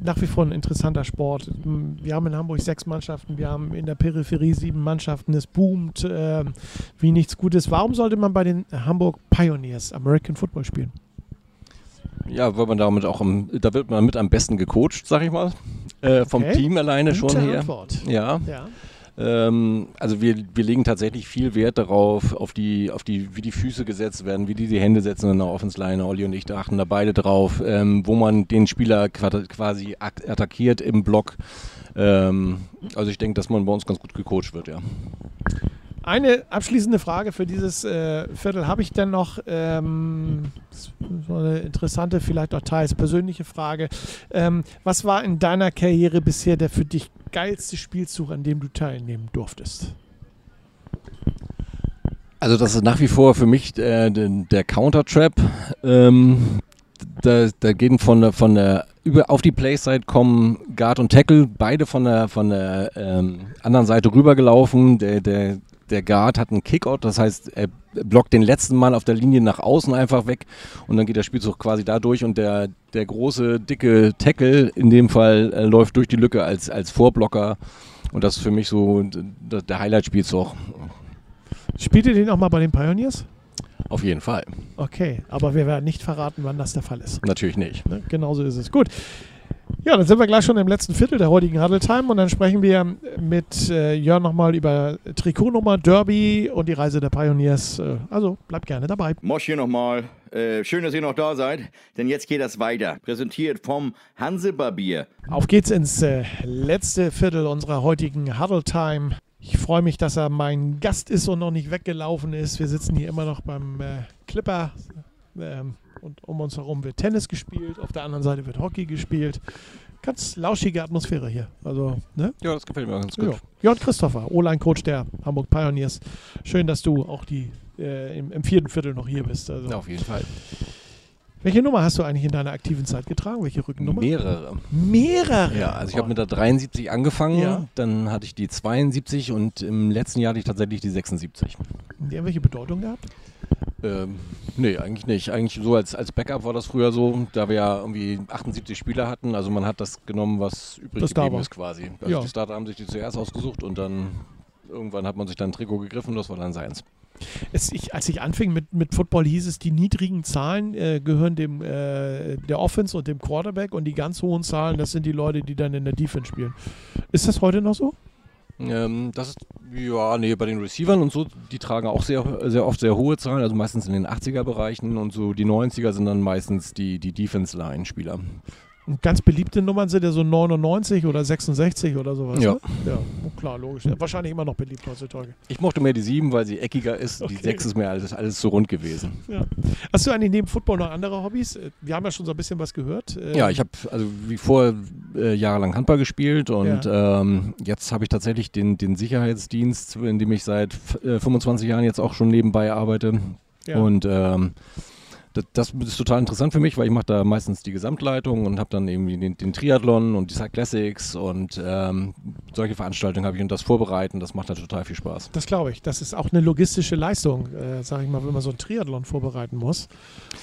nach wie vor ein interessanter Sport. Wir haben in Hamburg sechs Mannschaften, wir haben in der Peripherie sieben Mannschaften. Es boomt äh, wie nichts Gutes. Warum sollte man bei den Hamburg Pioneers American Football spielen? Ja, weil man damit auch, im, da wird man mit am besten gecoacht, sag ich mal. Äh, vom okay. Team alleine Gute schon her. Antwort. Ja. ja. Ähm, also wir, wir legen tatsächlich viel Wert darauf, auf die, auf die, wie die Füße gesetzt werden, wie die die Hände setzen in der Offense-Line. Olli und ich achten da beide drauf, ähm, wo man den Spieler quasi attackiert im Block. Ähm, also ich denke, dass man bei uns ganz gut gecoacht wird, ja. Eine abschließende Frage für dieses äh, Viertel habe ich denn noch. Ähm, so eine interessante, vielleicht auch teils persönliche Frage. Ähm, was war in deiner Karriere bisher der für dich geilste Spielzug, an dem du teilnehmen durftest? Also das ist nach wie vor für mich äh, der Counter-Trap. Ähm, da, da gehen von der, von der über auf die Playside kommen Guard und Tackle, beide von der von der ähm, anderen Seite rübergelaufen. Der, der der Guard hat einen Kickout, das heißt, er blockt den letzten Mann auf der Linie nach außen einfach weg und dann geht der Spielzug quasi da durch und der, der große, dicke Tackle in dem Fall äh, läuft durch die Lücke als, als Vorblocker und das ist für mich so der, der Highlight-Spielzug. Spielt ihr den auch mal bei den Pioneers? Auf jeden Fall. Okay, aber wir werden nicht verraten, wann das der Fall ist. Natürlich nicht. Ne? Genauso ist es. Gut. Ja, dann sind wir gleich schon im letzten Viertel der heutigen Huddle Time und dann sprechen wir mit äh, Jörn nochmal über Trikotnummer, Derby und die Reise der Pioneers. Äh, also bleibt gerne dabei. Mosch hier nochmal. Äh, schön, dass ihr noch da seid, denn jetzt geht das weiter. Präsentiert vom Hansebarbier. Auf geht's ins äh, letzte Viertel unserer heutigen Huddle Time. Ich freue mich, dass er mein Gast ist und noch nicht weggelaufen ist. Wir sitzen hier immer noch beim äh, Clipper. Ähm, und um uns herum wird Tennis gespielt, auf der anderen Seite wird Hockey gespielt. Ganz lauschige Atmosphäre hier. Also, ne? Ja, das gefällt mir ganz gut. Ja. Jörn Christopher, O-Line-Coach der Hamburg Pioneers. Schön, dass du auch die, äh, im, im, vierten Viertel noch hier bist. Also. Ja, auf jeden Fall. Welche Nummer hast du eigentlich in deiner aktiven Zeit getragen? Welche Rückennummer? Mehrere. Mehrere? Ja, also ich habe mit der 73 angefangen, ja. dann hatte ich die 72 und im letzten Jahr hatte ich tatsächlich die 76. Die haben welche Bedeutung gehabt? Ähm, nee, eigentlich nicht. Eigentlich so als, als Backup war das früher so, da wir ja irgendwie 78 Spieler hatten. Also man hat das genommen, was übrig das geblieben ist quasi. Also ja. die Starter haben sich die zuerst ausgesucht und dann irgendwann hat man sich dann ein Trikot gegriffen und das war dann seins. Es, ich, als ich anfing mit, mit Football, hieß es, die niedrigen Zahlen äh, gehören dem äh, der Offense und dem Quarterback und die ganz hohen Zahlen, das sind die Leute, die dann in der Defense spielen. Ist das heute noch so? Ähm, das ist, ja, nee, bei den Receivern und so, die tragen auch sehr, sehr oft sehr hohe Zahlen, also meistens in den 80er-Bereichen und so die 90er sind dann meistens die, die Defense-Line-Spieler. Ganz beliebte Nummern sind ja so 99 oder 66 oder sowas. Ja. Ne? Ja, klar, logisch. Wahrscheinlich immer noch beliebt heutzutage. Ich mochte mehr die 7, weil sie eckiger ist. Okay. Die 6 ist mir alles, alles zu rund gewesen. Ja. Hast du eigentlich neben Football noch andere Hobbys? Wir haben ja schon so ein bisschen was gehört. Ja, ich habe also wie vor äh, jahrelang Handball gespielt und ja. ähm, jetzt habe ich tatsächlich den, den Sicherheitsdienst, in dem ich seit äh, 25 Jahren jetzt auch schon nebenbei arbeite. Ja. Und ähm, das, das, ist total interessant für mich, weil ich mache da meistens die Gesamtleitung und habe dann irgendwie den, den, Triathlon und die Cyclassics und ähm, solche Veranstaltungen habe ich und das Vorbereiten, das macht da total viel Spaß. Das glaube ich. Das ist auch eine logistische Leistung, äh, sage ich mal, wenn man so ein Triathlon vorbereiten muss.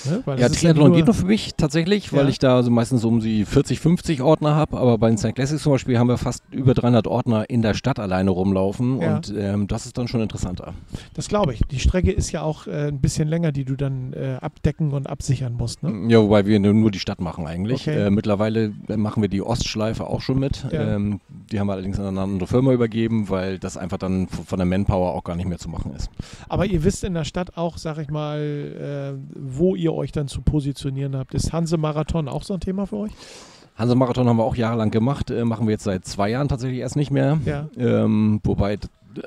Ne? ja, Triathlon ja geht nur für mich tatsächlich, weil ja. ich da also meistens um die 40, 50 Ordner habe, aber bei den Cyclassics zum Beispiel haben wir fast über 300 Ordner in der Stadt alleine rumlaufen ja. und ähm, das ist dann schon interessanter. Das glaube ich. Die Strecke ist ja auch äh, ein bisschen länger, die du dann äh, abdecken decken und absichern musst. Ne? Ja, wobei wir nur die Stadt machen eigentlich. Okay. Äh, mittlerweile machen wir die Ostschleife auch schon mit. Ja. Ähm, die haben wir allerdings an eine andere Firma übergeben, weil das einfach dann von der Manpower auch gar nicht mehr zu machen ist. Aber ihr wisst in der Stadt auch, sag ich mal, äh, wo ihr euch dann zu positionieren habt. Ist Hanse-Marathon auch so ein Thema für euch? Hanse-Marathon haben wir auch jahrelang gemacht, äh, machen wir jetzt seit zwei Jahren tatsächlich erst nicht mehr. Ja. Ähm, wobei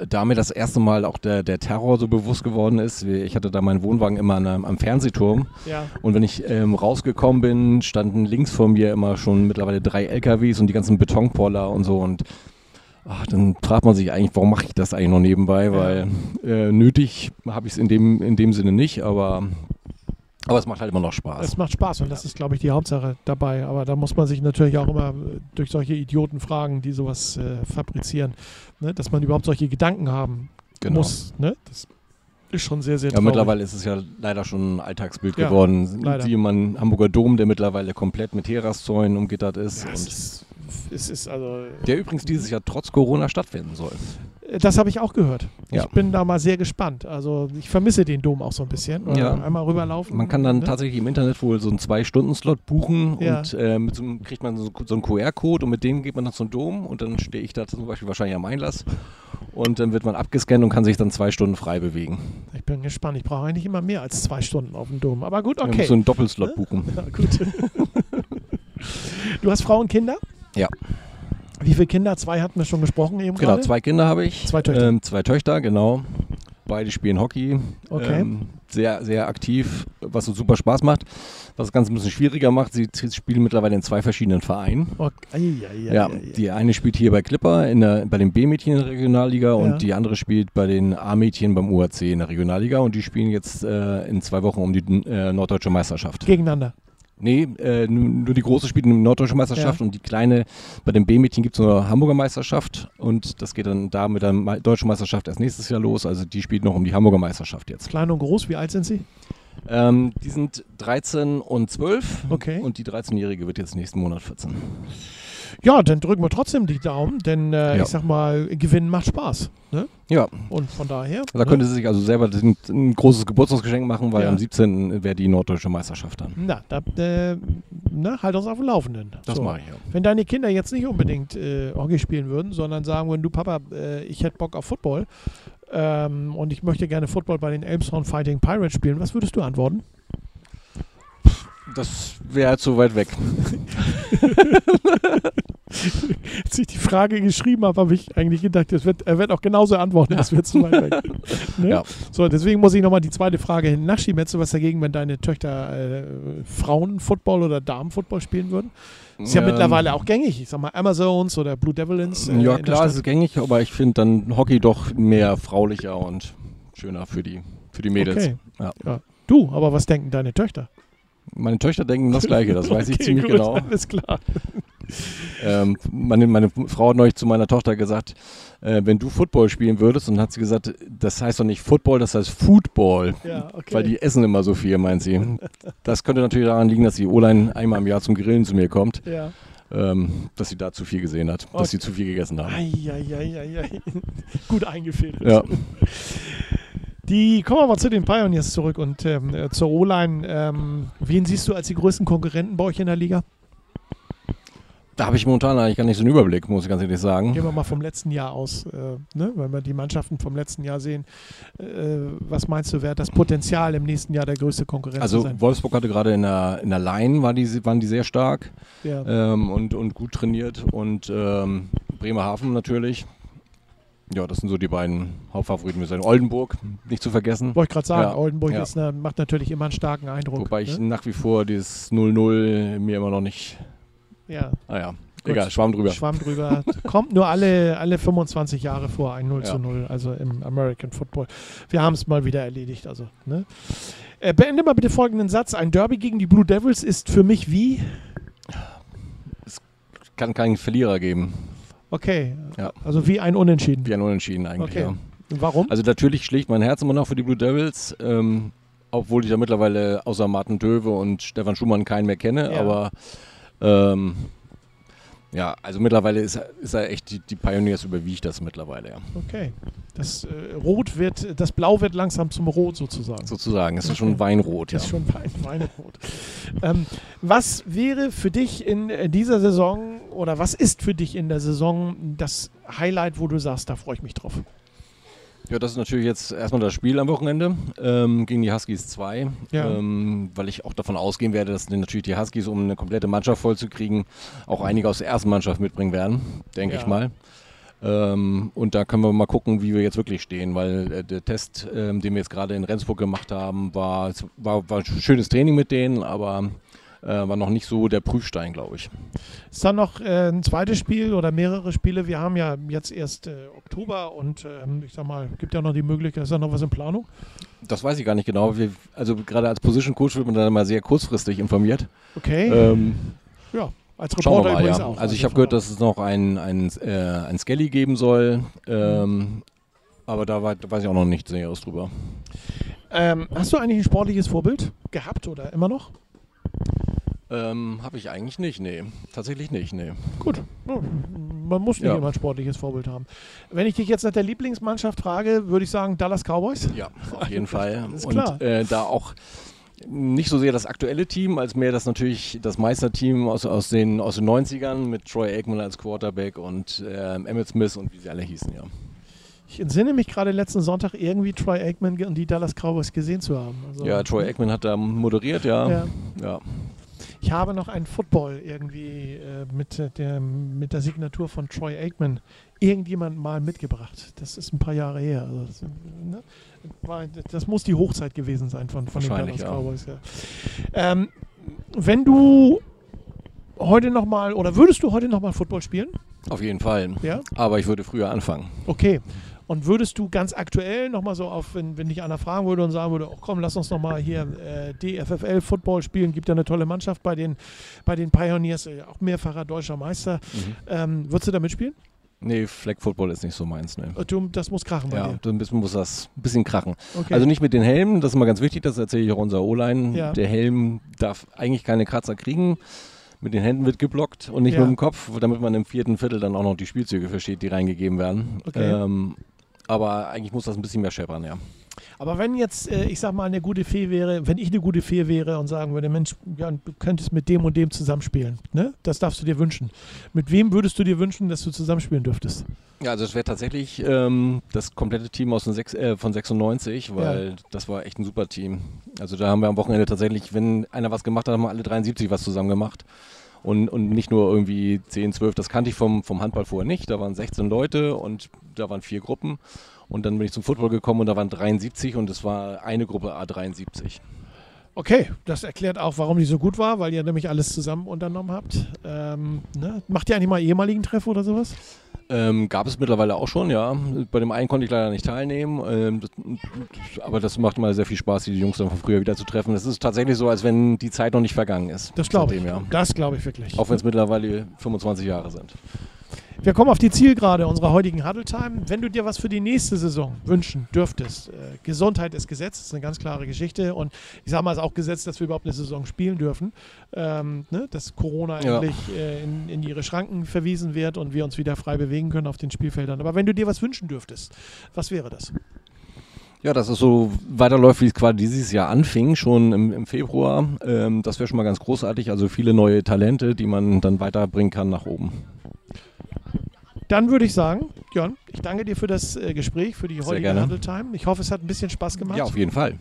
da mir das erste Mal auch der, der Terror so bewusst geworden ist, ich hatte da meinen Wohnwagen immer an, am Fernsehturm. Ja. und wenn ich ähm, rausgekommen bin, standen links vor mir immer schon mittlerweile drei LKWs und die ganzen Betonpoller und so. Und ach, dann fragt man sich eigentlich, warum mache ich das eigentlich noch nebenbei, weil äh, nötig habe ich es in dem, in dem Sinne nicht, aber, aber es macht halt immer noch Spaß. Es macht Spaß und das ist, glaube ich, die Hauptsache dabei. Aber da muss man sich natürlich auch immer äh, durch solche Idioten fragen, die sowas äh, fabrizieren, ne? dass man überhaupt solche Gedanken haben Genau. muss. Ne? Das ist schon sehr, sehr Ja, traurig. mittlerweile ist es ja leider schon ein Alltagsbild Ja, geworden. leider. Siehe man Hamburger Dom, der mittlerweile komplett mit Terrasszäunen umgittert ist. Ja, es, ist, es ist also. der übrigens dieses Jahr trotz Corona stattfinden soll. Das habe ich auch gehört. Ja. Ich bin da mal sehr gespannt. Also ich vermisse den Dom auch so ein bisschen. Ja. Einmal rüberlaufen. Man kann dann ne? tatsächlich im Internet wohl so einen Zwei-Stunden-Slot buchen Ja. und äh, mit so, einem- kriegt man so, so einen QR-Code und mit dem geht man dann zum Dom und dann stehe ich da zum Beispiel wahrscheinlich am Einlass und dann wird man abgescannt und kann sich dann zwei Stunden frei bewegen. Ich bin gespannt. Ich brauche eigentlich immer mehr als zwei Stunden auf dem Dom. Aber gut, okay. muss so einen Doppelslot buchen. Ja, gut. du hast Frau und Kinder? Ja. Wie viele Kinder? Zwei hatten wir schon gesprochen eben Genau, gerade. zwei Kinder habe ich. Zwei Töchter. Ähm, zwei Töchter, genau. Beide spielen Hockey. Okay. Ähm, sehr, sehr aktiv, was uns super Spaß macht. Was das Ganze ein bisschen schwieriger macht, sie spielen mittlerweile in zwei verschiedenen Vereinen. Okay. Ja, ei, ei. die eine spielt hier bei Clipper in der, bei den B-Mädchen in der Regionalliga Ja. und die andere spielt bei den A-Mädchen beim UAC in der Regionalliga und die spielen jetzt äh, in zwei Wochen um die äh, norddeutsche Meisterschaft. Gegeneinander. Nee, äh, nur die große spielt eine norddeutsche Meisterschaft Ja. und die kleine, bei den B-Mädchen gibt es eine Hamburger Meisterschaft und das geht dann da mit der Me- deutschen Meisterschaft erst nächstes Jahr los. Also die spielt noch um die Hamburger Meisterschaft jetzt. Klein und groß, wie alt sind sie? Ähm, die sind 13 und 12 Okay. und die 13-Jährige wird jetzt nächsten Monat 14. Ja, dann drücken wir trotzdem die Daumen, denn äh, Ja. ich sag mal, Gewinnen macht Spaß. Ne? Ja, Und von daher. da ne? könnte sie sich also selber ein, ein großes Geburtstagsgeschenk machen, weil Ja. am 17. wäre die norddeutsche Meisterschaft dann. Na, da, äh, na, halt uns auf dem Laufenden. Das So. mache ich ja. Wenn deine Kinder jetzt nicht unbedingt äh, Hockey spielen würden, sondern sagen würden, du Papa, äh, ich hätte Bock auf Football ähm, und ich möchte gerne Football bei den Elmshorn Fighting Pirates spielen, was würdest du antworten? Das wäre halt so weit weg. Als ich die Frage geschrieben habe, habe ich eigentlich gedacht, wird, er wird auch genauso antworten, das wird zu weit weg. Ne? Ja. So, deswegen muss ich nochmal die zweite Frage hin nachschieben. Hättest du was dagegen, wenn deine Töchter äh, Frauenfootball oder Damenfootball spielen würden? Ist ja Ähm, mittlerweile auch gängig. Ich sag mal, Amazons oder Blue Devils. äh, Ja, klar, es ist gängig, aber ich finde dann Hockey doch mehr fraulicher und schöner für die, für die Mädels. Okay. Ja. Ja. Du, aber was denken deine Töchter? Meine Töchter denken das Gleiche, das weiß ich Okay, ziemlich gut, genau. Alles klar. Ähm, meine, meine Frau hat neulich zu meiner Tochter gesagt, äh, wenn du Football spielen würdest, und hat sie gesagt, das heißt doch nicht Football, das heißt Football. Ja, okay. Weil die essen immer so viel, meint sie. Das könnte natürlich daran liegen, dass die Oline einmal im Jahr zum Grillen zu mir kommt, ja. ähm, dass sie da zu viel gesehen hat, Okay. dass sie zu viel gegessen haben. Eieieiei. Gut eingefädelt. Ja. Die kommen wir mal zu den Pioneers zurück und ähm, äh, zur O-Line. Ähm, wen siehst du als die größten Konkurrenten bei euch in der Liga? Da habe ich momentan eigentlich gar nicht so einen Überblick, muss ich ganz ehrlich sagen. Gehen wir mal vom letzten Jahr aus, äh, ne? wenn wir die Mannschaften vom letzten Jahr sehen. Äh, was meinst du, wer das Potenzial im nächsten Jahr der größte Konkurrent Also sein? Wolfsburg hatte gerade in der, in der Line, war die, waren die sehr stark Ja. ähm, und, und gut trainiert und ähm, Bremerhaven natürlich. Ja, das sind so die beiden Hauptfavoriten. Wir sagen Oldenburg, nicht zu vergessen. Wollte ich gerade sagen, Ja, Oldenburg ja. Ist, ne, macht natürlich immer einen starken Eindruck. Wobei ich ne? nach wie vor dieses 0-0 mir immer noch nicht. ja, Ah ja, Gut. egal, Schwamm drüber. Schwamm drüber. Kommt nur alle, alle 25 Jahre vor, ein 0 Ja. zu 0, also im American Football. Wir haben es mal wieder erledigt. Also, ne? äh, beende mal bitte folgenden Satz. Ein Derby gegen die Blue Devils ist für mich wie? Kann keinen Verlierer geben. Okay, Ja. also wie ein Unentschieden. Wie ein Unentschieden eigentlich. Okay. Ja. Warum? Also natürlich schlägt mein Herz immer noch für die Blue Devils, ähm, obwohl ich ja mittlerweile außer Martin Döwe und Stefan Schumann keinen mehr kenne, Ja. aber ähm, ja, also mittlerweile ist, ist er echt, die, die Pioneers überwiegt das mittlerweile, ja. Okay. Das äh, Rot wird, das Blau wird langsam zum Rot sozusagen. sozusagen. Es ist Okay. schon Weinrot, ja. Das ist schon Wein, Weinrot. ähm, was wäre für dich in dieser Saison oder was ist für dich in der Saison das Highlight, wo du sagst, da freue ich mich drauf? Ja, das ist natürlich jetzt erstmal das Spiel am Wochenende ähm, gegen die Huskies 2, Ja. ähm, weil ich auch davon ausgehen werde, dass die- natürlich die Huskies, um eine komplette Mannschaft vollzukriegen, auch einige aus der ersten Mannschaft mitbringen werden, denke Ja. ich mal. Ähm, und da können wir mal gucken, wie wir jetzt wirklich stehen, weil äh, der Test, ähm, den wir jetzt gerade in Rendsburg gemacht haben, war, war, war ein schönes Training mit denen, aber äh, war noch nicht so der Prüfstein, glaube ich. Ist dann noch äh, ein zweites Spiel oder mehrere Spiele? Wir haben ja jetzt erst äh, Oktober und ähm, ich sag mal, gibt ja noch die Möglichkeit, ist da noch was in Planung? Das weiß ich gar nicht genau. Wir, also gerade als Position Coach wird man dann mal sehr kurzfristig informiert. Okay. Ähm, ja. Als Reporter mal, übrigens ja. auch. Also ich habe gehört, dass es noch ein, ein, äh, ein Skelly geben soll. Ähm, aber da, war, da weiß ich auch noch nichts Näheres drüber. Ähm, hast du eigentlich ein sportliches Vorbild gehabt oder immer noch? Ähm, habe ich eigentlich nicht, nee. Tatsächlich nicht, nee. Gut. Ja, Man muss nicht Ja. immer ein sportliches Vorbild haben. Wenn ich dich jetzt nach der Lieblingsmannschaft frage, würde ich sagen Dallas Cowboys. Ja, auf jeden Fall. ist Und klar. äh, da auch nicht so sehr das aktuelle Team, als mehr das natürlich das Meisterteam aus, aus, den, aus den 90ern mit Troy Aikman als Quarterback und ähm, Emmett Smith und wie sie alle hießen, ja. Ich entsinne mich gerade letzten Sonntag irgendwie Troy Aikman und die Dallas Cowboys gesehen zu haben. Also, Ja, Troy Aikman hat da moderiert, ja. Ja. ja. Ich habe noch einen Football irgendwie äh, mit, der, mit der Signatur von Troy Aikman irgendjemand mal mitgebracht. Das ist ein paar Jahre her. Also das, ne? Das muss die Hochzeit gewesen sein von, von den Dallas. Cowboys. Ja. Ähm, wenn du heute noch mal oder würdest du heute noch mal Football spielen? Auf jeden Fall. Ja. Aber ich würde früher anfangen. Okay. Und würdest du ganz aktuell nochmal so auf, wenn, wenn dich einer fragen würde und sagen würde, oh komm, lass uns nochmal hier äh, DFFL Football spielen, gibt ja eine tolle Mannschaft bei den, bei den Pioneers, äh, auch mehrfacher deutscher Meister. Mhm. Ähm, würdest du da mitspielen? Nee, Flag Football ist nicht so meins, ne. Äh, Du, das muss krachen bei Ja, dir. ein bisschen muss das ein bisschen krachen. Okay. Also nicht mit den Helmen, das ist immer ganz wichtig, das erzähle ich auch unser O-Line. Ja. Der Helm darf eigentlich keine Kratzer kriegen. Mit den Händen wird geblockt und nicht Ja. mit dem Kopf, damit man im vierten Viertel dann auch noch die Spielzüge versteht, die reingegeben werden. Okay. Ähm, aber eigentlich muss das ein bisschen mehr scheppern, ja. Aber wenn jetzt, äh, ich sag mal, eine gute Fee wäre, wenn ich eine gute Fee wäre und sagen würde, Mensch, ja, du könntest mit dem und dem zusammenspielen, ne? Das darfst du dir wünschen. Mit wem würdest du dir wünschen, dass du zusammenspielen dürftest? Ja, also es wäre tatsächlich ähm, das komplette Team aus den sechs, äh, von 96, weil das war echt ein super Team. Also da haben wir am Wochenende tatsächlich, wenn einer was gemacht hat, haben wir alle 73 was zusammen gemacht. Und, und nicht nur irgendwie 10, 12, das kannte ich vom, vom Handball vorher nicht. Da waren 16 Leute und da waren vier Gruppen. Und dann bin ich zum Football gekommen und da waren 73 und es war eine Gruppe A73. Okay, das erklärt auch, warum die so gut war, weil ihr nämlich alles zusammen unternommen habt. Ähm, ne? Macht ihr eigentlich mal ehemaligen Treff oder sowas? Ähm, gab es mittlerweile auch schon, ja. Bei dem einen konnte ich leider nicht teilnehmen, ähm, das, aber das macht immer sehr viel Spaß, die Jungs dann von früher wieder zu treffen. Es ist tatsächlich so, als wenn die Zeit noch nicht vergangen ist. Das glaube ich. Ja. Das glaube ich wirklich. Auch wenn es mittlerweile 25 Jahre sind. Wir kommen auf die Zielgerade unserer heutigen Huddle Time. Wenn du dir was für die nächste Saison wünschen dürftest, äh, Gesundheit ist Gesetz, das ist eine ganz klare Geschichte. Und ich sage mal, es ist auch Gesetz, dass wir überhaupt eine Saison spielen dürfen. Ähm, ne, dass Corona Ja. endlich äh, in, in ihre Schranken verwiesen wird und wir uns wieder frei bewegen können auf den Spielfeldern. Aber wenn du dir was wünschen dürftest, was wäre das? Ja, dass es so weiterläuft, wie es quasi dieses Jahr anfing, schon im, im Februar. Ähm, das wäre schon mal ganz großartig. Also viele neue Talente, die man dann weiterbringen kann nach oben. Dann würde ich sagen, Jörn, ich danke dir für das äh, Gespräch, für die heutige gerne. Huddle Time. Ich hoffe, es hat ein bisschen Spaß gemacht. Ja, auf jeden Fall.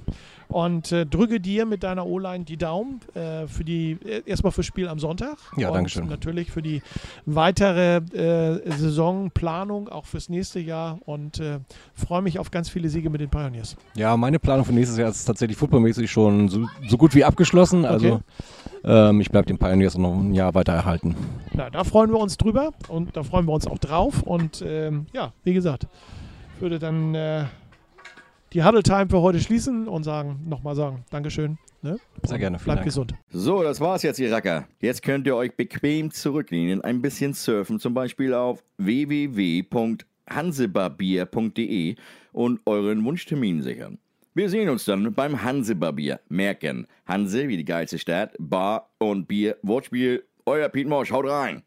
Und äh, drücke dir mit deiner O-Line die Daumen äh, für die äh, erstmal fürs Spiel am Sonntag. Ja, danke schön. natürlich für die weitere äh, Saisonplanung, auch fürs nächste Jahr. Und äh, freue mich auf ganz viele Siege mit den Pioneers. Ja, meine Planung für nächstes Jahr ist tatsächlich footballmäßig schon so, so gut wie abgeschlossen. Also Okay. ähm, ich bleibe den Pioneers noch ein Jahr weiter erhalten. Na, da freuen wir uns drüber und da freuen wir uns auch drauf. Und ähm, ja, wie gesagt, würde dann äh, die Huddle Time für heute schließen und sagen, nochmal sagen, Dankeschön. Ne? Sehr gerne, Bleibt Dank. gesund. So, das war's jetzt, ihr Racker. Jetzt könnt ihr euch bequem zurücklehnen, ein bisschen surfen, zum Beispiel auf www.hansebarbier.de und euren Wunschtermin sichern. Wir sehen uns dann beim Hansebarbier. Merken, Hanse wie die geilste Stadt, Bar und Bier, Wortspiel. Euer Piet Morsch, haut rein.